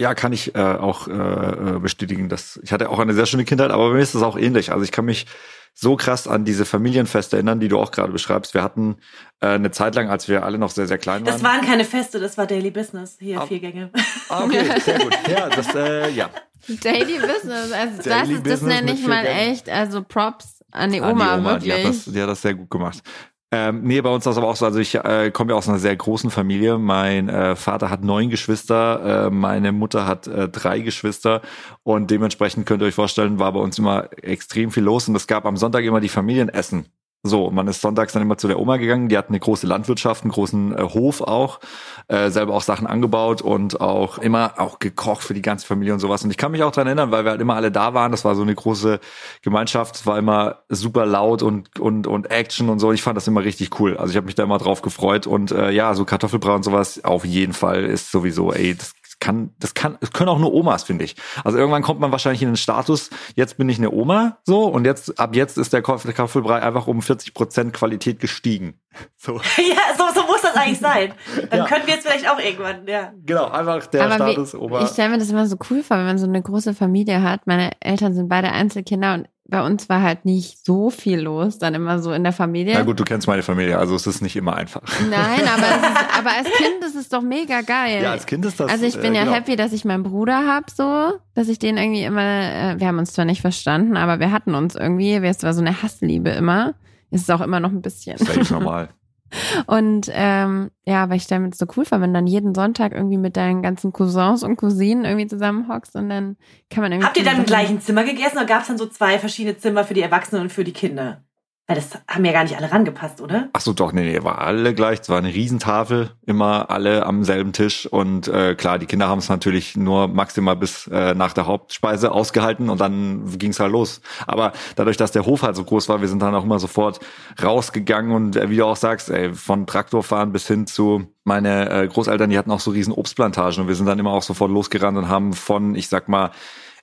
Ja, kann ich äh, auch äh, äh, bestätigen. Dass ich hatte auch eine sehr schöne Kindheit, aber bei mir ist das auch ähnlich. Also ich kann mich so krass an diese Familienfeste erinnern, die du auch gerade beschreibst. Wir hatten äh, eine Zeit lang, als wir alle noch sehr, sehr klein waren. Das waren keine Feste, das war Daily Business. Hier, Ah. vier Gänge. ah, okay, sehr gut. Ja, das, äh, ja. Daily Business. Also das, Daily ist, das Business nenne ich mal Gängen. echt, also Props an die An Oma, die, wirklich. die, hat das, die hat das sehr gut gemacht. Ähm, nee, bei uns ist das aber auch so, also ich äh, komme ja aus einer sehr großen Familie. Mein äh, Vater hat neun Geschwister, äh, meine Mutter hat äh, drei Geschwister und dementsprechend könnt ihr euch vorstellen, war bei uns immer extrem viel los und es gab am Sonntag immer die Familienessen. So, man ist sonntags dann immer zu der Oma gegangen, die hat eine große Landwirtschaft, einen großen äh, Hof auch, äh, selber auch Sachen angebaut und auch immer auch gekocht für die ganze Familie und sowas. Und ich kann mich auch dran erinnern, weil wir halt immer alle da waren, das war so eine große Gemeinschaft, es war immer super laut und, und, und Action und so. Ich fand das immer richtig cool. Also ich habe mich da immer drauf gefreut und äh, ja, so Kartoffelbrei und sowas auf jeden Fall ist sowieso, ey, das kann, das kann, es können auch nur Omas, finde ich. Also irgendwann kommt man wahrscheinlich in den Status, jetzt bin ich eine Oma, so, und jetzt, ab jetzt ist der Kartoffelbrei einfach um 40 Prozent Qualität gestiegen. So. ja, so, so muss das eigentlich sein. Dann Ja. können wir jetzt vielleicht auch irgendwann, ja. Genau, einfach der Aber Status wie, Oma. ich stelle mir das immer so cool vor, wenn man so eine große Familie hat. Meine Eltern sind beide Einzelkinder und bei uns war halt nicht so viel los, dann immer so in der Familie. Na gut, du kennst meine Familie, also es ist nicht immer einfach. Nein, aber, es ist, aber als Kind ist es doch mega geil. Ja, als Kind ist das. also ich bin äh, ja genau. happy, dass ich meinen Bruder hab, so, dass ich den irgendwie immer, äh, wir haben uns zwar nicht verstanden, aber wir hatten uns irgendwie, es war so eine Hassliebe immer. Es ist auch immer noch ein bisschen. Das ist eigentlich normal. Und ähm, ja, aber ich das so cool vor, wenn du dann jeden Sonntag irgendwie mit deinen ganzen Cousins und Cousinen irgendwie zusammenhockst und dann kann man irgendwie. Habt ihr dann im gleichen Zimmer gegessen oder gab es dann so zwei verschiedene Zimmer für die Erwachsenen und für die Kinder? Weil das haben ja gar nicht alle rangepasst, oder? Ach so, doch, nee, nee, war alle gleich. Es war eine Riesentafel, immer alle am selben Tisch. Und äh, klar, die Kinder haben es natürlich nur maximal bis äh, nach der Hauptspeise ausgehalten und dann ging's halt los. Aber dadurch, dass der Hof halt so groß war, wir sind dann auch immer sofort rausgegangen und äh, wie du auch sagst, ey, von Traktorfahren bis hin zu meine äh, Großeltern, die hatten auch so riesen Obstplantagen und wir sind dann immer auch sofort losgerannt und haben von, ich sag mal,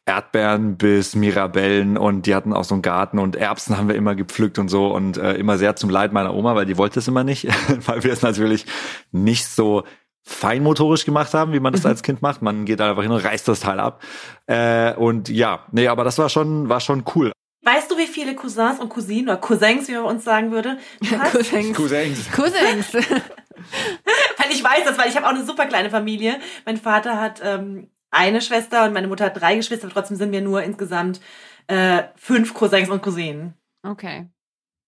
Erdbeeren bis Mirabellen und die hatten auch so einen Garten und Erbsen haben wir immer gepflückt und so und äh, immer sehr zum Leid meiner Oma, weil die wollte es immer nicht, weil wir es natürlich nicht so feinmotorisch gemacht haben, wie man das als Kind macht. Man geht einfach hin und reißt das Teil ab. Äh, und ja, nee, aber das war schon, war schon cool. Weißt du, wie viele Cousins und Cousinen oder Cousins, wie man bei uns sagen würde? Cousins. Cousins. Cousins. Weil ich weiß das, weil ich habe auch eine super kleine Familie. Mein Vater hat ähm, eine Schwester und meine Mutter hat drei Geschwister, aber trotzdem sind wir nur insgesamt äh, fünf Cousins und Cousinen. Okay.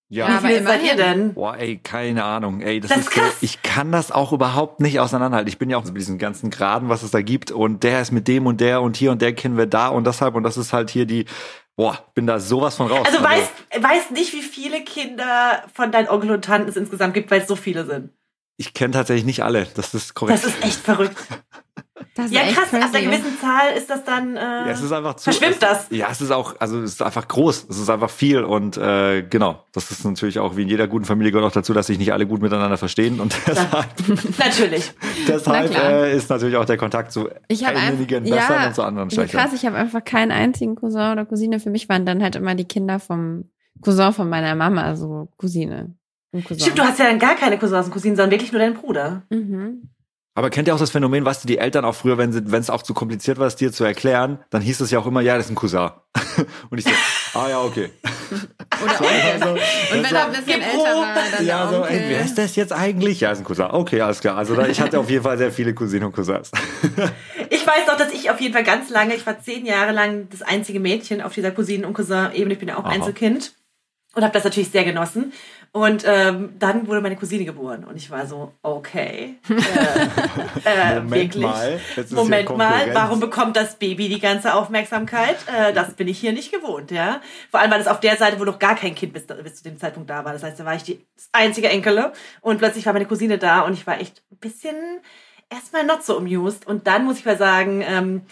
Ja. Wie aber viele seid ihr denn? Boah, ey, keine Ahnung. Ey, das, Das ist ist so, krass. ich kann das auch überhaupt nicht auseinanderhalten. Ich bin ja auch mit diesen ganzen Graden, was es da gibt und der ist mit dem und der und hier und der kennen wir da und deshalb und das ist halt hier die, boah, bin da sowas von raus. Also weißt, weißt nicht, wie viele Kinder von deinen Onkel und Tanten es insgesamt gibt, weil es so viele sind. ich kenne tatsächlich nicht alle. Das ist korrekt. Das ist echt verrückt. Das ist Ja, krass, ab einer crazy. gewissen Zahl ist das dann. Äh, ja, es ist einfach zu. verschwimmt es, das? Ja, es ist auch, also es ist einfach groß. Es ist einfach viel und äh, genau. Das ist natürlich auch wie in jeder guten Familie gehört auch dazu, dass sich nicht alle gut miteinander verstehen und deshalb, Natürlich. deshalb äh, ist natürlich auch der Kontakt zu Ich habe einigen einfach, besser ja, und zu anderen schlechter. krass, ich habe einfach keinen einzigen Cousin oder Cousine. Für mich waren dann halt immer die Kinder vom Cousin von meiner Mama, also Cousine. Und Cousin. Stimmt, du hast ja dann gar keine Cousins und Cousinen, sondern wirklich nur deinen Bruder. mhm. Aber kennt ihr auch das Phänomen, du, die Eltern auch früher, wenn sie- wenn es auch zu kompliziert war, es dir zu erklären, dann hieß es ja auch immer, ja, das ist ein Cousin. Und ich so, ah ja, okay. Oder Onkel. Also, Und wenn er ein bisschen älter war, dann ja, der so, Onkel. ey, wer ist das jetzt eigentlich? Ja, ist ein Cousin. Okay, alles klar. Also da, ich hatte auf jeden Fall sehr viele Cousinen und Cousins. Ich weiß noch, dass ich auf jeden Fall ganz lange, ich war zehn Jahre lang das einzige Mädchen auf dieser Cousinen- und Cousin-Ebene. Ich bin ja auch Aha. Einzelkind und habe das natürlich sehr genossen. Und ähm, dann wurde meine Cousine geboren und ich war so, okay, äh, äh, Moment wirklich. mal, Moment mal, warum bekommt das Baby die ganze Aufmerksamkeit? Äh, das bin ich hier nicht gewohnt, ja. Vor allem war das auf der Seite, wo noch gar kein Kind bis, bis zu dem Zeitpunkt da war. Das heißt, da war ich die einzige Enkele und plötzlich war meine Cousine da und ich war echt ein bisschen erstmal not so amused. Und dann muss ich mal sagen, ähm,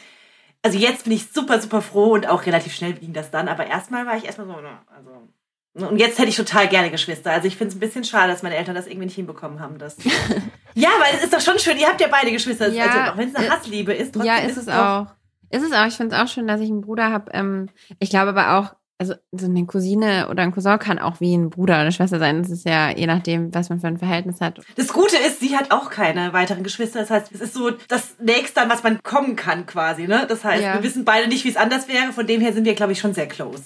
also jetzt bin ich super, super froh und auch relativ schnell ging das dann, aber erstmal war ich erstmal so, na, also. Und jetzt hätte ich total gerne Geschwister. Also ich finde es ein bisschen schade, dass meine Eltern das irgendwie nicht hinbekommen haben. Das ja, weil es ist doch schon schön, ihr habt ja beide Geschwister. Ja, also auch wenn es eine äh, Hassliebe ist, trotzdem Ja, ist es doch- auch. Ist es auch. Ich finde es auch schön, dass ich einen Bruder habe. Ähm, ich glaube aber auch, also so eine Cousine oder ein Cousin kann auch wie ein Bruder oder eine Schwester sein. Das ist ja je nachdem, was man für ein Verhältnis hat. Das Gute ist, sie hat auch keine weiteren Geschwister. Das heißt, es ist so das Nächste, an was man kommen kann quasi. Ne? Das heißt, Ja. wir wissen beide nicht, wie es anders wäre. Von dem her sind wir, glaube ich, schon sehr close.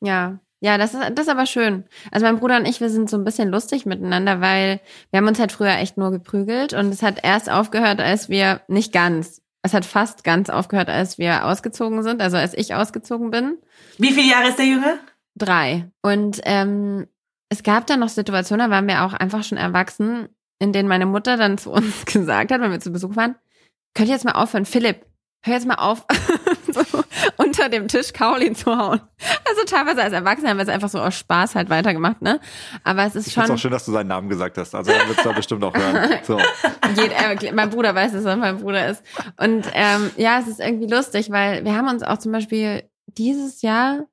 Ja. Ja, das ist, das ist aber schön. Also mein Bruder und ich, wir sind so ein bisschen lustig miteinander, weil wir haben uns halt früher echt nur geprügelt und es hat erst aufgehört, als wir, nicht ganz, es hat fast ganz aufgehört, als wir ausgezogen sind, also als ich ausgezogen bin. Wie viele Jahre ist der Junge? Drei. Und ähm, es gab dann noch Situationen, da waren wir auch einfach schon erwachsen, in denen meine Mutter dann zu uns gesagt hat, wenn wir zu Besuch waren, könnt ihr jetzt mal aufhören, Philipp, hör jetzt mal auf, so unter dem Tisch Kaulin zu hauen. Also teilweise als Erwachsene haben wir es einfach so aus Spaß halt weitergemacht, ne? Aber es ist Ich schon, auch schön, dass du seinen Namen gesagt hast. Also er wird es da bestimmt auch hören. So. Jed, äh, mein Bruder weiß, dass er mein Bruder ist. Und ähm, ja, es ist irgendwie lustig, weil wir haben uns auch zum Beispiel dieses Jahr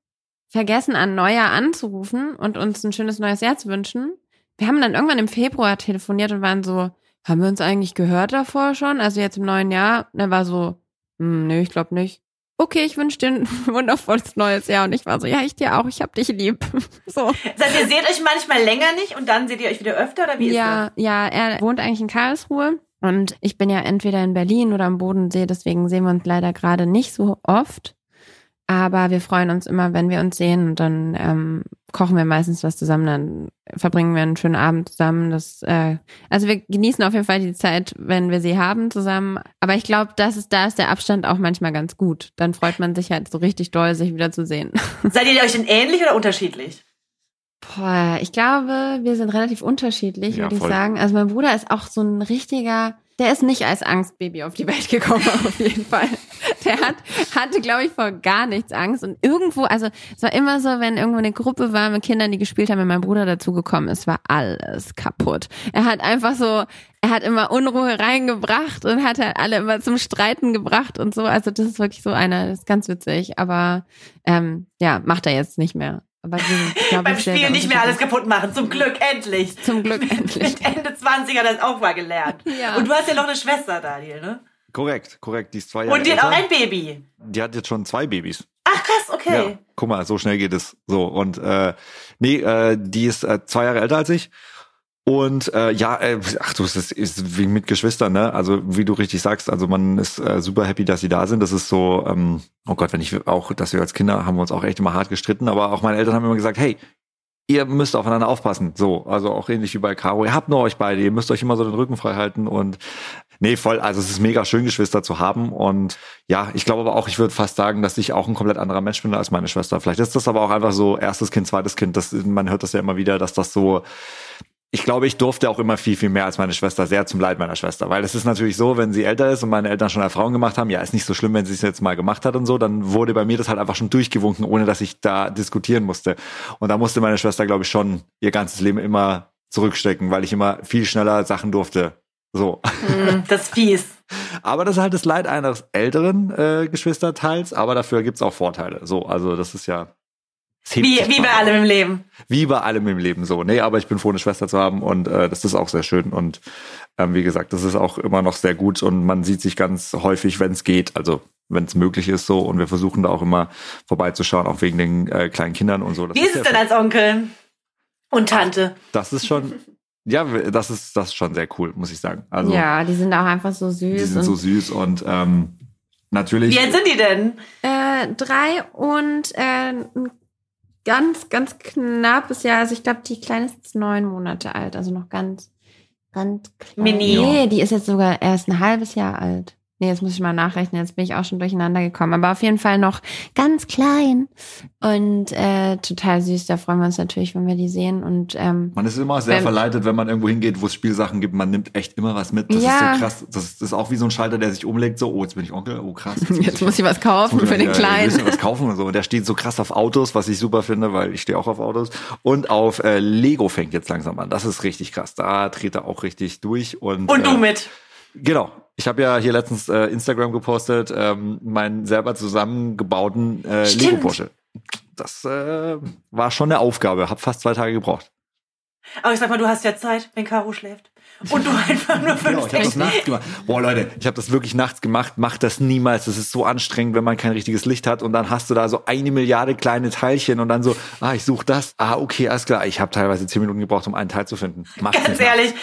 vergessen, an Neujahr anzurufen und uns ein schönes neues Jahr zu wünschen. Wir haben dann irgendwann im Februar telefoniert und waren so, haben wir uns eigentlich gehört davor schon? Also jetzt im neuen Jahr? Und er war so, hm, nee, ich glaube nicht. Okay, ich wünsche dir ein wundervolles neues Jahr. Und ich war so, ja, ich dir auch, ich hab dich lieb. so. Das heißt, ihr seht euch manchmal länger nicht und dann seht ihr euch wieder öfter oder wie ist ja, ja, er wohnt eigentlich in Karlsruhe und ich bin ja entweder in Berlin oder am Bodensee, deswegen sehen wir uns leider gerade nicht so oft. Aber wir freuen uns immer, wenn wir uns sehen und dann ähm, kochen wir meistens was zusammen, dann verbringen wir einen schönen Abend zusammen. Das, äh, also wir genießen auf jeden Fall die Zeit, wenn wir sie haben zusammen. Aber ich glaube, das ist, da ist der Abstand auch manchmal ganz gut. Dann freut man sich halt so richtig doll, sich wieder zu sehen. Seid ihr euch denn ähnlich oder unterschiedlich? Boah, ich glaube, wir sind relativ unterschiedlich, Ja, würde ich voll. sagen. Also mein Bruder ist auch so ein richtiger, der ist nicht als Angstbaby auf die Welt gekommen, auf jeden Fall. Der hat, hatte, glaube ich, vor gar nichts Angst. Und irgendwo, also es war immer so, wenn irgendwo eine Gruppe war mit Kindern, die gespielt haben, wenn mein Bruder dazugekommen ist, war alles kaputt. Er hat einfach so, er hat immer Unruhe reingebracht und hat halt alle immer zum Streiten gebracht und so. Also das ist wirklich so einer, das ist ganz witzig. Aber ähm, ja, macht er jetzt nicht mehr. Aber wir glaub Beim sehr nicht mehr alles kaputt machen. Zum Glück, endlich. Zum Glück endlich. Mit Ende 20 hat er das auch mal gelernt. Ja. Und du hast ja noch eine Schwester, Daniel, ne? Korrekt, korrekt. Die ist zwei Jahre Und die hat auch älter. ein Baby. Die hat jetzt schon zwei Babys. Ach krass, okay. Ja, guck mal, so schnell geht es. So und äh, nee, äh, die ist äh, zwei Jahre älter als ich. Und äh, ja, äh, ach du, es ist, ist wie mit Geschwistern, ne? Also wie du richtig sagst, also man ist äh, super happy, dass sie da sind. Das ist so, ähm, oh Gott, wenn ich auch, dass wir als Kinder haben wir uns auch echt immer hart gestritten, aber auch meine Eltern haben immer gesagt, hey, ihr müsst aufeinander aufpassen. So, also auch ähnlich wie bei Caro. Ihr habt nur euch beide, ihr müsst euch immer so den Rücken frei halten und nee, voll. Also es ist mega schön, Geschwister zu haben und ja, ich glaube aber auch, ich würde fast sagen, dass ich auch ein komplett anderer Mensch bin als meine Schwester. Vielleicht ist das aber auch einfach so erstes Kind, zweites Kind. Das, man hört das ja immer wieder, dass das so ich glaube, ich durfte auch immer viel, viel mehr als meine Schwester, sehr zum Leid meiner Schwester. Weil es ist natürlich so, wenn sie älter ist und meine Eltern schon Erfahrung gemacht haben, ja, ist nicht so schlimm, wenn sie es jetzt mal gemacht hat und so, dann wurde bei mir das halt einfach schon durchgewunken, ohne dass ich da diskutieren musste. Und da musste meine Schwester, glaube ich, schon ihr ganzes Leben immer zurückstecken, weil ich immer viel schneller Sachen durfte. So. Hm, das ist fies. Aber das ist halt das Leid eines älteren äh, Geschwisterteils, aber dafür gibt's auch Vorteile. So, also das ist ja. Wie, wie bei allem im Leben. Wie bei allem im Leben so. Nee, aber ich bin froh, eine Schwester zu haben und äh, das ist auch sehr schön. Und ähm, wie gesagt, das ist auch immer noch sehr gut und man sieht sich ganz häufig, wenn es geht, also wenn es möglich ist so. Und wir versuchen da auch immer vorbeizuschauen, auch wegen den äh, kleinen Kindern und so. Das Wie ist es denn schön. als Onkel und Tante? Das ist schon, ja, das ist das ist schon sehr cool, muss ich sagen. Also ja, die sind auch einfach so süß. die sind und, so süß und ähm, natürlich. Wie alt sind die denn? äh, drei und äh, ein ganz, ganz knappes Jahr. Also ich glaube, die Kleine ist jetzt neun Monate alt, also noch ganz, ganz klein. Mini. Nee, die ist jetzt sogar erst ein halbes Jahr alt. Nee, jetzt muss ich mal nachrechnen. Jetzt bin ich auch schon durcheinander gekommen. Aber auf jeden Fall noch ganz klein und äh, total süß. Da freuen wir uns natürlich, wenn wir die sehen. Und ähm, Man ist immer sehr Wenn- verleitet, wenn man irgendwo hingeht, wo es Spielsachen gibt. Man nimmt echt immer was mit. Das Ja. ist so krass. Das ist, das ist auch wie so ein Schalter, der sich umlegt. So, oh, jetzt bin ich Onkel. Oh, krass. jetzt muss ich was kaufen muss für ich den ja, Ein Kleinen. bisschen was kaufen und so. Und der steht so krass auf Autos, was ich super finde, weil ich stehe auch auf Autos. Und auf äh, Lego fängt jetzt langsam an. Das ist richtig krass. Da dreht er auch richtig durch. Und, Und äh, du mit. Genau. Ich habe ja hier letztens äh, Instagram gepostet, ähm, meinen selber zusammengebauten äh, Stimmt. Lego Porsche. Das äh, war schon eine Aufgabe. Hab fast zwei Tage gebraucht. Aber ich sag mal, du hast ja Zeit, wenn Caro schläft. Und du einfach nur fünf, Genau, ich habe das nachts gemacht. Boah, Leute, ich habe das wirklich nachts gemacht. Macht das niemals. Das ist so anstrengend, wenn man kein richtiges Licht hat und dann hast du da so eine Milliarde kleine Teilchen und dann so, ah, ich suche das. Ah, okay, alles klar. Ich habe teilweise zehn Minuten gebraucht, um einen Teil zu finden. Macht's Ganz nicht nach.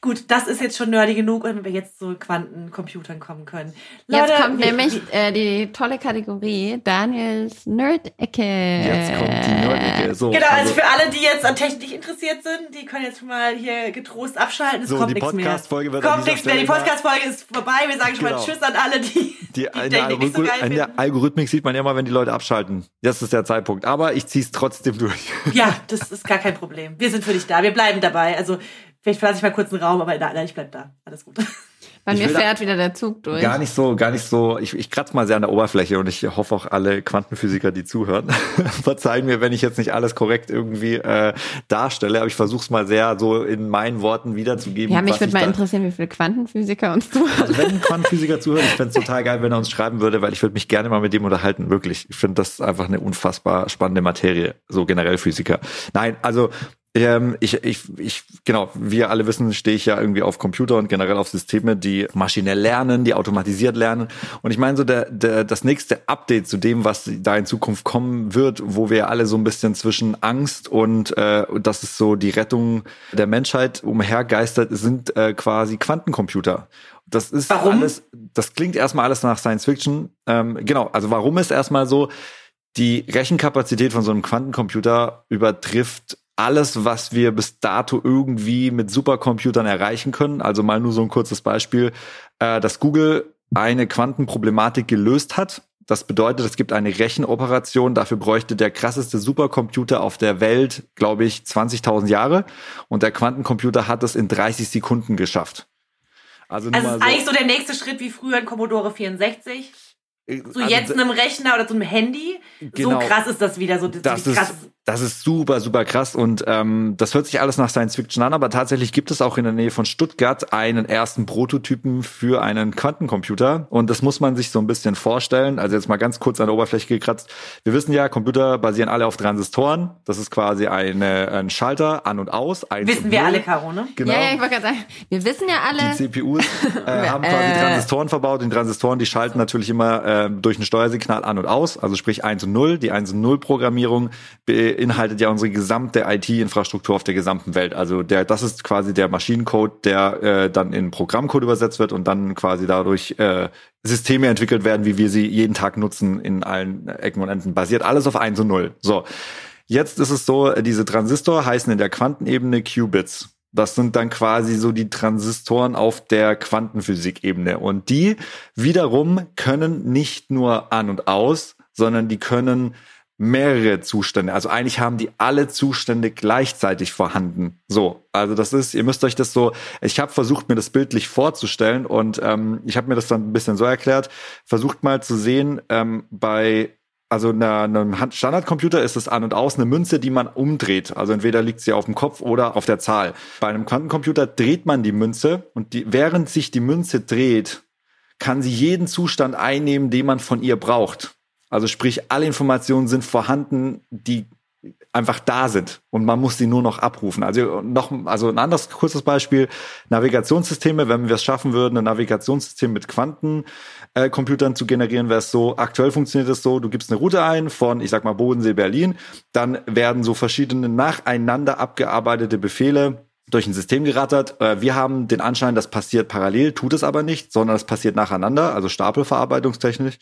Gut, das ist jetzt schon nerdy genug, wenn wir jetzt zu Quantencomputern kommen können. Jetzt Leute, kommt wir- nämlich äh, die tolle Kategorie Daniels Nerd-Ecke. Jetzt kommt die Nerdecke. So, Genau, also für alle, die jetzt an Technik interessiert sind, die können jetzt schon mal hier getrost abschalten. Es So, kommt die nichts mehr. Podcast-Folge wird Kommt nichts mehr. Die Podcast-Folge ist vorbei. Wir sagen schon mal Genau. Tschüss an alle, die Die, die in, der Technik nicht so Algorithmik, geil in finden. der Algorithmik sieht man immer, wenn die Leute abschalten. Jetzt ist der Zeitpunkt. Aber ich zieh's trotzdem durch. Ja, das ist gar kein Problem. Wir sind für dich da. Wir bleiben dabei. Also, vielleicht verlasse ich mal kurz einen Raum, aber nein, ich bleib da. Alles gut. Bei Ich mir fährt wieder der Zug durch. Gar nicht so, gar nicht so. Ich, ich kratze mal sehr an der Oberfläche und ich hoffe auch alle Quantenphysiker, die zuhören, verzeihen mir, wenn ich jetzt nicht alles korrekt irgendwie äh, darstelle. Aber ich versuche es mal sehr so in meinen Worten wiederzugeben. Ja, mich würde ich mal interessieren, wie viele Quantenphysiker uns zuhören. Also wenn ein Quantenphysiker zuhört, ich fände es total geil, wenn er uns schreiben würde, weil ich würde mich gerne mal mit dem unterhalten, wirklich. Ich finde das einfach eine unfassbar spannende Materie, so generell Physiker. Nein, also ähm, ich, ich, ich, genau, wir alle wissen, stehe ich ja irgendwie auf Computer und generell auf Systeme, die maschinell lernen, die automatisiert lernen. Und ich meine so, der, der, das nächste Update zu dem, was da in Zukunft kommen wird, wo wir alle so ein bisschen zwischen Angst und äh, das ist so die Rettung der Menschheit umhergeistert, sind äh, quasi Quantencomputer. Das ist Warum? alles, das klingt erstmal alles nach Science Fiction. Ähm, genau, also warum ist erstmal so, die Rechenkapazität von so einem Quantencomputer übertrifft alles, was wir bis dato irgendwie mit Supercomputern erreichen können. Also mal nur so ein kurzes Beispiel, äh, dass Google eine Quantenproblematik gelöst hat. Das bedeutet, es gibt eine Rechenoperation, dafür bräuchte der krasseste Supercomputer auf der Welt, glaube ich, 20.000 Jahre. Und der Quantencomputer hat es in 30 Sekunden geschafft. Also, Also, ist eigentlich so der nächste Schritt wie früher ein Commodore 64. So also jetzt einem Rechner oder so einem Handy. Genau. So krass ist das wieder. So, Das so ist, krass. Das ist super, super krass und ähm, das hört sich alles nach Science Fiction an, aber tatsächlich gibt es auch in der Nähe von Stuttgart einen ersten Prototypen für einen Quantencomputer und das muss man sich so ein bisschen vorstellen. Also jetzt mal ganz kurz an der Oberfläche gekratzt. Wir wissen ja, Computer basieren alle auf Transistoren. Das ist quasi eine, ein Schalter an und aus. Wissen und wir alle, Caro, ne? Genau. Ja, ja, ich wollte gerade sagen, wir wissen ja alle, Die CPUs äh, haben quasi Äh. Transistoren verbaut. Die Transistoren, die schalten natürlich immer äh, durch ein Steuersignal an und aus, also sprich 1 und 0. Die 1 und 0 Programmierung beinhaltet ja unsere gesamte IT-Infrastruktur auf der gesamten Welt. Also der, das ist quasi der Maschinencode, der äh, dann in Programmcode übersetzt wird und dann quasi dadurch äh, Systeme entwickelt werden, wie wir sie jeden Tag nutzen in allen Ecken und Enden. Basiert alles auf 1 und 0. So. Jetzt ist es so, diese Transistor heißen in der Quantenebene Qubits. Das sind dann quasi so die Transistoren auf der Quantenphysikebene. Und die wiederum können nicht nur an und aus, sondern die können mehrere Zustände. Also eigentlich haben die alle Zustände gleichzeitig vorhanden. So, also das ist, ihr müsst euch das so, ich habe versucht, mir das bildlich vorzustellen und ähm, ich habe mir das dann ein bisschen so erklärt, versucht mal zu sehen, ähm, bei also einer, einem Standardcomputer ist es an und aus eine Münze, die man umdreht. Also entweder liegt sie auf dem Kopf oder auf der Zahl. Bei einem Quantencomputer dreht man die Münze und die, während sich die Münze dreht, kann sie jeden Zustand einnehmen, den man von ihr braucht. Also sprich, alle Informationen sind vorhanden, die einfach da sind und man muss sie nur noch abrufen. Also noch, also ein anderes kurzes Beispiel, Navigationssysteme, wenn wir es schaffen würden, ein Navigationssystem mit Quantencomputern zu generieren, wäre es so, aktuell funktioniert es so, du gibst eine Route ein von, ich sag mal, Bodensee, Berlin, dann werden so verschiedene nacheinander abgearbeitete Befehle durch ein System gerattert. Äh, Wir haben den Anschein, das passiert parallel, tut es aber nicht, sondern es passiert nacheinander, also stapelverarbeitungstechnisch.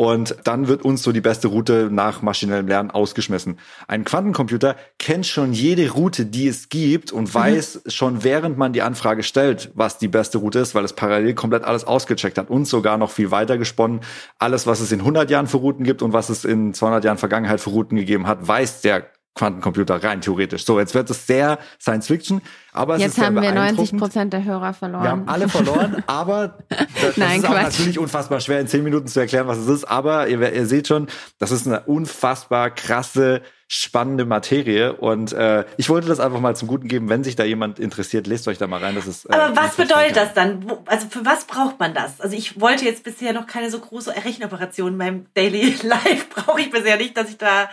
Und dann wird uns so die beste Route nach maschinellem Lernen ausgeschmissen. Ein Quantencomputer kennt schon jede Route, die es gibt und weiß schon während man die Anfrage stellt, was die beste Route ist, weil es parallel komplett alles ausgecheckt hat und sogar noch viel weiter gesponnen. Alles, was es in 100 Jahren für Routen gibt und was es in 200 Jahren Vergangenheit für Routen gegeben hat, weiß der Quantencomputer rein theoretisch. So, jetzt wird es sehr Science Fiction, aber es Jetzt ist sehr haben wir 90 beeindruckend. Prozent der Hörer verloren. Wir haben alle verloren, aber das, das Nein, ist auch Quatsch. natürlich unfassbar schwer in zehn Minuten zu erklären, was es ist. Aber ihr, ihr seht schon, das ist eine unfassbar krasse, spannende Materie. Und äh, ich wollte das einfach mal zum Guten geben. Wenn sich da jemand interessiert, lest euch da mal rein. Das ist. Äh, Aber was bedeutet das dann? Wo, also für was braucht man das? Also ich wollte jetzt bisher noch keine so große Rechenoperation in meinem Daily Life. Brauche ich bisher nicht, dass ich da.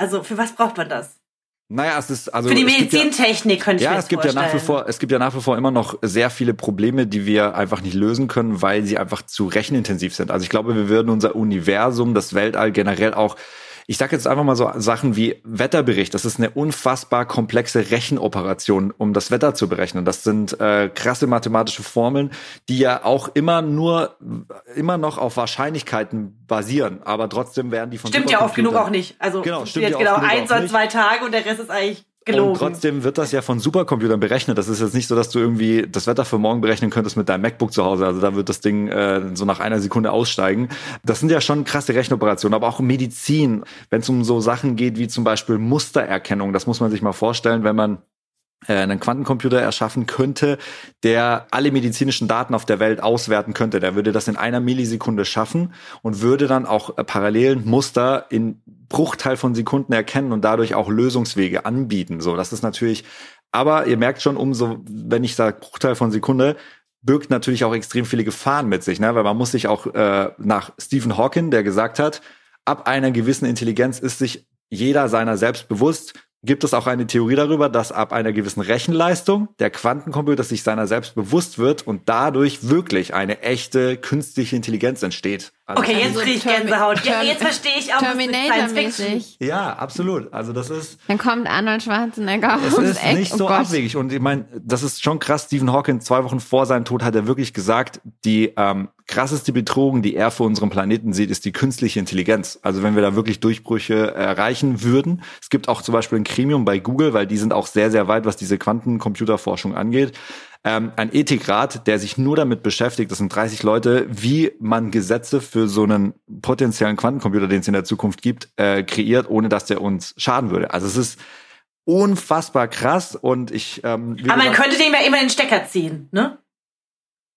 Also für was braucht man das? Naja, es ist also Für die es gibt ja- Medizintechnik könnte ich Ja, mir es jetzt gibt ja vorstellen. nach wie vor, es gibt ja nach wie vor immer noch sehr viele Probleme, die wir einfach nicht lösen können, weil sie einfach zu rechenintensiv sind. Also ich glaube, wir würden unser Universum, das Weltall generell auch ich sage jetzt einfach mal so Sachen wie Wetterbericht. Das ist eine unfassbar komplexe Rechenoperation, um das Wetter zu berechnen. Das sind äh, krasse mathematische Formeln, die ja auch immer nur immer noch auf Wahrscheinlichkeiten basieren, aber trotzdem werden die von Stimmt ja oft genug auch nicht. Also Genau, stimmt ja jetzt oft genau auch oder zwei Tage und der Rest ist eigentlich gelogen. Und trotzdem wird das ja von Supercomputern berechnet. Das ist jetzt nicht so, dass du irgendwie das Wetter für morgen berechnen könntest mit deinem MacBook zu Hause. Also da wird das Ding äh, so nach einer Sekunde aussteigen. Das sind ja schon krasse Rechenoperationen, aber auch Medizin, wenn es um so Sachen geht wie zum Beispiel Mustererkennung. Das muss man sich mal vorstellen, wenn man einen Quantencomputer erschaffen könnte, der alle medizinischen Daten auf der Welt auswerten könnte. Der würde das in einer Millisekunde schaffen und würde dann auch äh, parallelen Muster in Bruchteil von Sekunden erkennen und dadurch auch Lösungswege anbieten. So, das ist natürlich, aber ihr merkt schon, umso, wenn ich sage Bruchteil von Sekunde, birgt natürlich auch extrem viele Gefahren mit sich, ne? weil man muss sich auch äh, nach Stephen Hawking, der gesagt hat, ab einer gewissen Intelligenz ist sich jeder seiner selbst bewusst, gibt es auch eine Theorie darüber, dass ab einer gewissen Rechenleistung der Quantencomputer sich seiner selbst bewusst wird und dadurch wirklich eine echte künstliche Intelligenz entsteht. Also okay, jetzt Also kriege ich Termi- Gänsehaut. Ja, Termi- jetzt verstehe ich auch. Terminator-mäßig. Ja, absolut. Also das ist Dann kommt Arnold Schwarzenegger es ums ist Eck. nicht oh so Gott. abwegig. Und ich meine, das ist schon krass. Stephen Hawking, zwei Wochen vor seinem Tod, hat er wirklich gesagt, die ähm, krasseste Bedrohung, die er für unseren Planeten sieht, ist die künstliche Intelligenz. Also wenn wir da wirklich Durchbrüche erreichen würden. Es gibt auch zum Beispiel ein Gremium bei Google, weil die sind auch sehr, sehr weit, was diese Quantencomputerforschung angeht. Ähm, ein Ethikrat, der sich nur damit beschäftigt, das sind 30 Leute, wie man Gesetze für so einen potenziellen Quantencomputer, den es in der Zukunft gibt, äh, kreiert, ohne dass der uns schaden würde. Also es ist unfassbar krass und ich ähm, Aber man gesagt, könnte dem ja immer den Stecker ziehen, ne?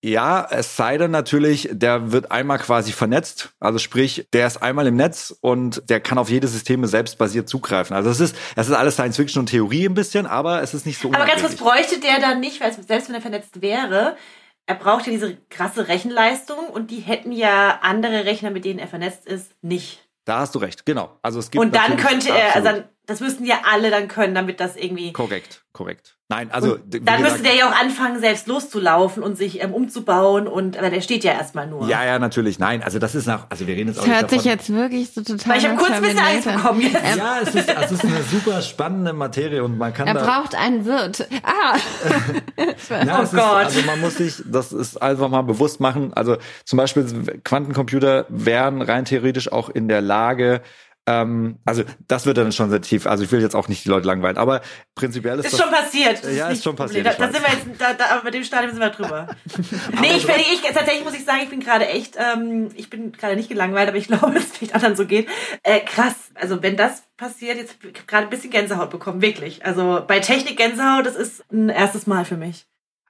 Ja, es sei denn natürlich, der wird einmal quasi vernetzt, also sprich, der ist einmal im Netz und der kann auf jede Systeme selbstbasiert zugreifen. Also es ist, es ist alles Science Fiction und Theorie ein bisschen, aber es ist nicht so Aber ganz kurz, bräuchte der dann nicht, weil selbst wenn er vernetzt wäre, er braucht ja diese krasse Rechenleistung und die hätten ja andere Rechner, mit denen er vernetzt ist, nicht. Da hast du recht, genau. Also es gibt Und dann könnte er, also dann, das müssten ja alle dann können, damit das irgendwie. korrekt, korrekt. Nein, also Und dann gesagt- müsste der ja auch anfangen, selbst loszulaufen und sich ähm, umzubauen und aber der steht ja erstmal nur. Ja, ja, natürlich. Nein, also das ist nach, also wir reden jetzt auch Das hört davon. sich jetzt wirklich so total Weil ich habe kurz ein bisschen Angst bekommen jetzt. ja, es ist, es ist eine super spannende Materie und man kann Er da. braucht einen Wirt. Ah! Ja, Oh es Gott. Ist, also man muss sich, das ist einfach mal bewusst machen. Also zum Beispiel Quantencomputer wären rein theoretisch auch in der Lage, ähm, also das wird dann schon sehr tief. Also ich will jetzt auch nicht die Leute langweilen, aber prinzipiell ist, Ist das schon passiert. Das Ja, ist nicht schon passiert, Da, sind wir jetzt, da, da, aber bei dem Stadium sind wir drüber. nee, ich, ich, tatsächlich muss ich sagen, ich bin gerade echt, ähm, ich bin gerade nicht gelangweilt, aber ich glaube, dass es vielleicht anderen so geht. Äh, krass. Also wenn das passiert, jetzt gerade ein bisschen Gänsehaut bekommen, wirklich. Also bei Technik Gänsehaut, das ist ein erstes Mal für mich.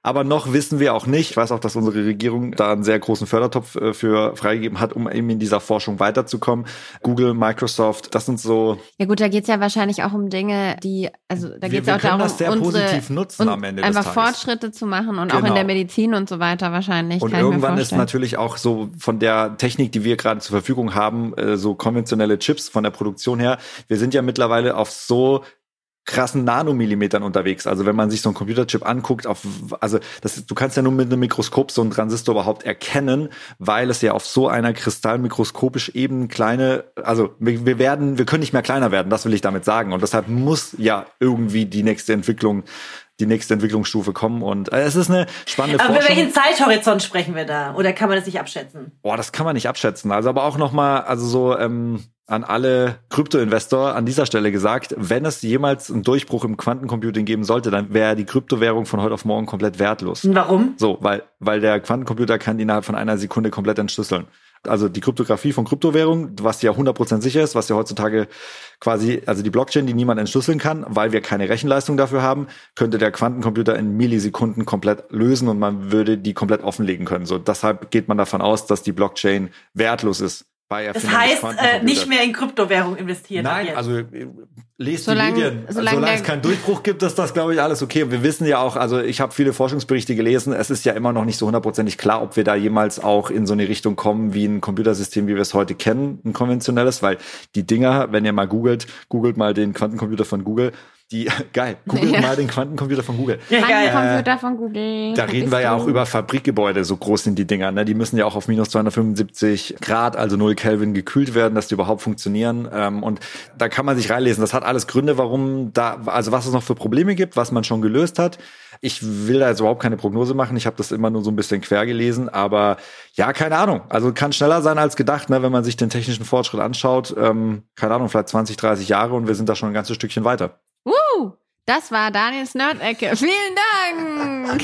Aber noch wissen wir auch nicht. Ich weiß auch, dass unsere Regierung da einen sehr großen Fördertopf äh, für freigegeben hat, um eben in dieser Forschung weiterzukommen. Google, Microsoft, das sind so. Ja gut, da geht's ja wahrscheinlich auch um Dinge, die, also da Wir- geht's wir ja auch darum, das sehr unsere, positiv nutzen am Ende einfach. Fortschritte zu machen und auch in Genau. der Medizin und so weiter wahrscheinlich. Und irgendwann ist natürlich auch so von der Technik, die wir gerade zur Verfügung haben, äh, so konventionelle Chips von der Produktion her. Wir sind ja mittlerweile auf so krassen Nanomillimetern unterwegs. Also wenn man sich so einen Computerchip anguckt, auf, also das du kannst ja nur mit einem Mikroskop so einen Transistor überhaupt erkennen, weil es ja auf so einer kristallmikroskopisch eben kleine, also wir, wir werden, wir können nicht mehr kleiner werden, das will ich damit sagen. Und deshalb muss ja irgendwie die nächste Entwicklung die nächste Entwicklungsstufe kommen. Und äh, es ist eine spannende Aber über welchen Zeithorizont sprechen wir da? Oder kann man das nicht abschätzen? Boah, das kann man nicht abschätzen. Also aber auch nochmal, also so ähm, an alle Krypto-Investor an dieser Stelle gesagt, wenn es jemals einen Durchbruch im Quantencomputing geben sollte, dann wäre die Kryptowährung von heute auf morgen komplett wertlos. Warum? So, weil, weil der Quantencomputer kann die innerhalb von einer Sekunde komplett entschlüsseln. Also die Kryptographie von Kryptowährungen, was ja 100% sicher ist, was ja heutzutage quasi, also die Blockchain, die niemand entschlüsseln kann, weil wir keine Rechenleistung dafür haben, könnte der Quantencomputer in Millisekunden komplett lösen und man würde die komplett offenlegen können. So, deshalb geht man davon aus, dass die Blockchain wertlos ist. Bei Das Erfindung des heißt, äh, nicht mehr in Kryptowährung investieren. Nein, jetzt. also äh, lest Solange- die Medien. solange Solange, es keinen Durchbruch gibt, ist das, glaube ich, alles okay. Wir wissen ja auch, also ich habe viele Forschungsberichte gelesen, es ist ja immer noch nicht so hundertprozentig klar, ob wir da jemals auch in so eine Richtung kommen wie ein Computersystem, wie wir es heute kennen, ein konventionelles, weil die Dinger, wenn ihr mal googelt, googelt mal den Quantencomputer von Google, die, geil, googelt Ja. mal den Quantencomputer von Google. ja, geil. Computer von Google. Da reden wir ja auch über Fabrikgebäude, so groß sind die Dinger. Ne? Die müssen ja auch auf minus 275 Grad, also 0 Kelvin, gekühlt werden, dass die überhaupt funktionieren. Ähm, und da kann man sich reinlesen. Das hat alles Gründe, warum da, also was es noch für Probleme gibt, was man schon gelöst hat. Ich will da jetzt überhaupt keine Prognose machen. Ich habe das immer nur so ein bisschen quer gelesen. Aber ja, keine Ahnung. Also kann schneller sein als gedacht, ne? wenn man sich den technischen Fortschritt anschaut. Ähm, keine Ahnung, vielleicht 20, 30 Jahre und wir sind da schon ein ganzes Stückchen weiter. Das war Daniels Nerd-Ecke. Vielen Dank.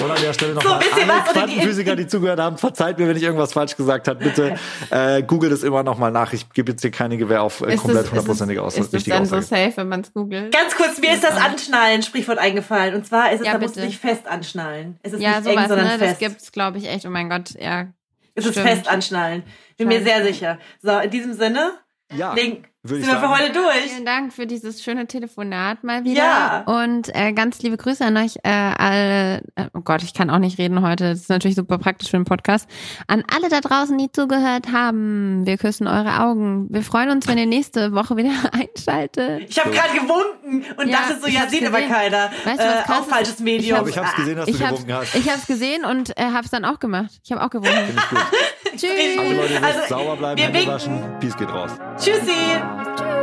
Und an der Stelle So, nochmal ihr alle Quantenphysiker, die zugehört haben, verzeiht mir, wenn ich irgendwas falsch gesagt habe. Bitte äh, googelt es immer nochmal nach. Ich gebe jetzt hier keine Gewähr auf äh, Ist komplett es- hundertprozentige es- Aussage. Ist es dann so Aussage. safe, wenn man es googelt? Ganz kurz, mir ist das Anschnallen Sprichwort eingefallen. Und zwar ist es, Ja, da musst du bitte. dich fest anschnallen. Es ist Ja, nicht eng, sowas, sondern ne? Das fest. gibt's, glaube ich, echt. Oh mein Gott, ja. es ist fest anschnallen. Bin mir Scheiße. sehr sicher. So, in diesem Sinne, Ja, legen, würde sind ich wir für heute durch. Vielen Dank für dieses schöne Telefonat mal wieder. Ja. Und äh, ganz liebe Grüße an euch äh, alle. Äh, oh Gott, ich kann auch nicht reden heute. Das ist natürlich super praktisch für den Podcast. An alle da draußen, die zugehört haben. Wir küssen eure Augen. Wir freuen uns, wenn ihr nächste Woche wieder einschaltet. Ich habe gerade gewunken und Ja, dachte so, ich ja, sieht aber gesehen. keiner. Weißt du, was äh, auch falsches Ich Medium. Aber ich habe es gesehen, dass du Ich gewunken hast. ich hab's gesehen und äh, hab's dann auch gemacht. Ich habe auch gewunken. Ich. Tschüss. Also Leute, Also, sauber bleiben, wir Hände waschen. Peace geht raus. Tschüssi. Two.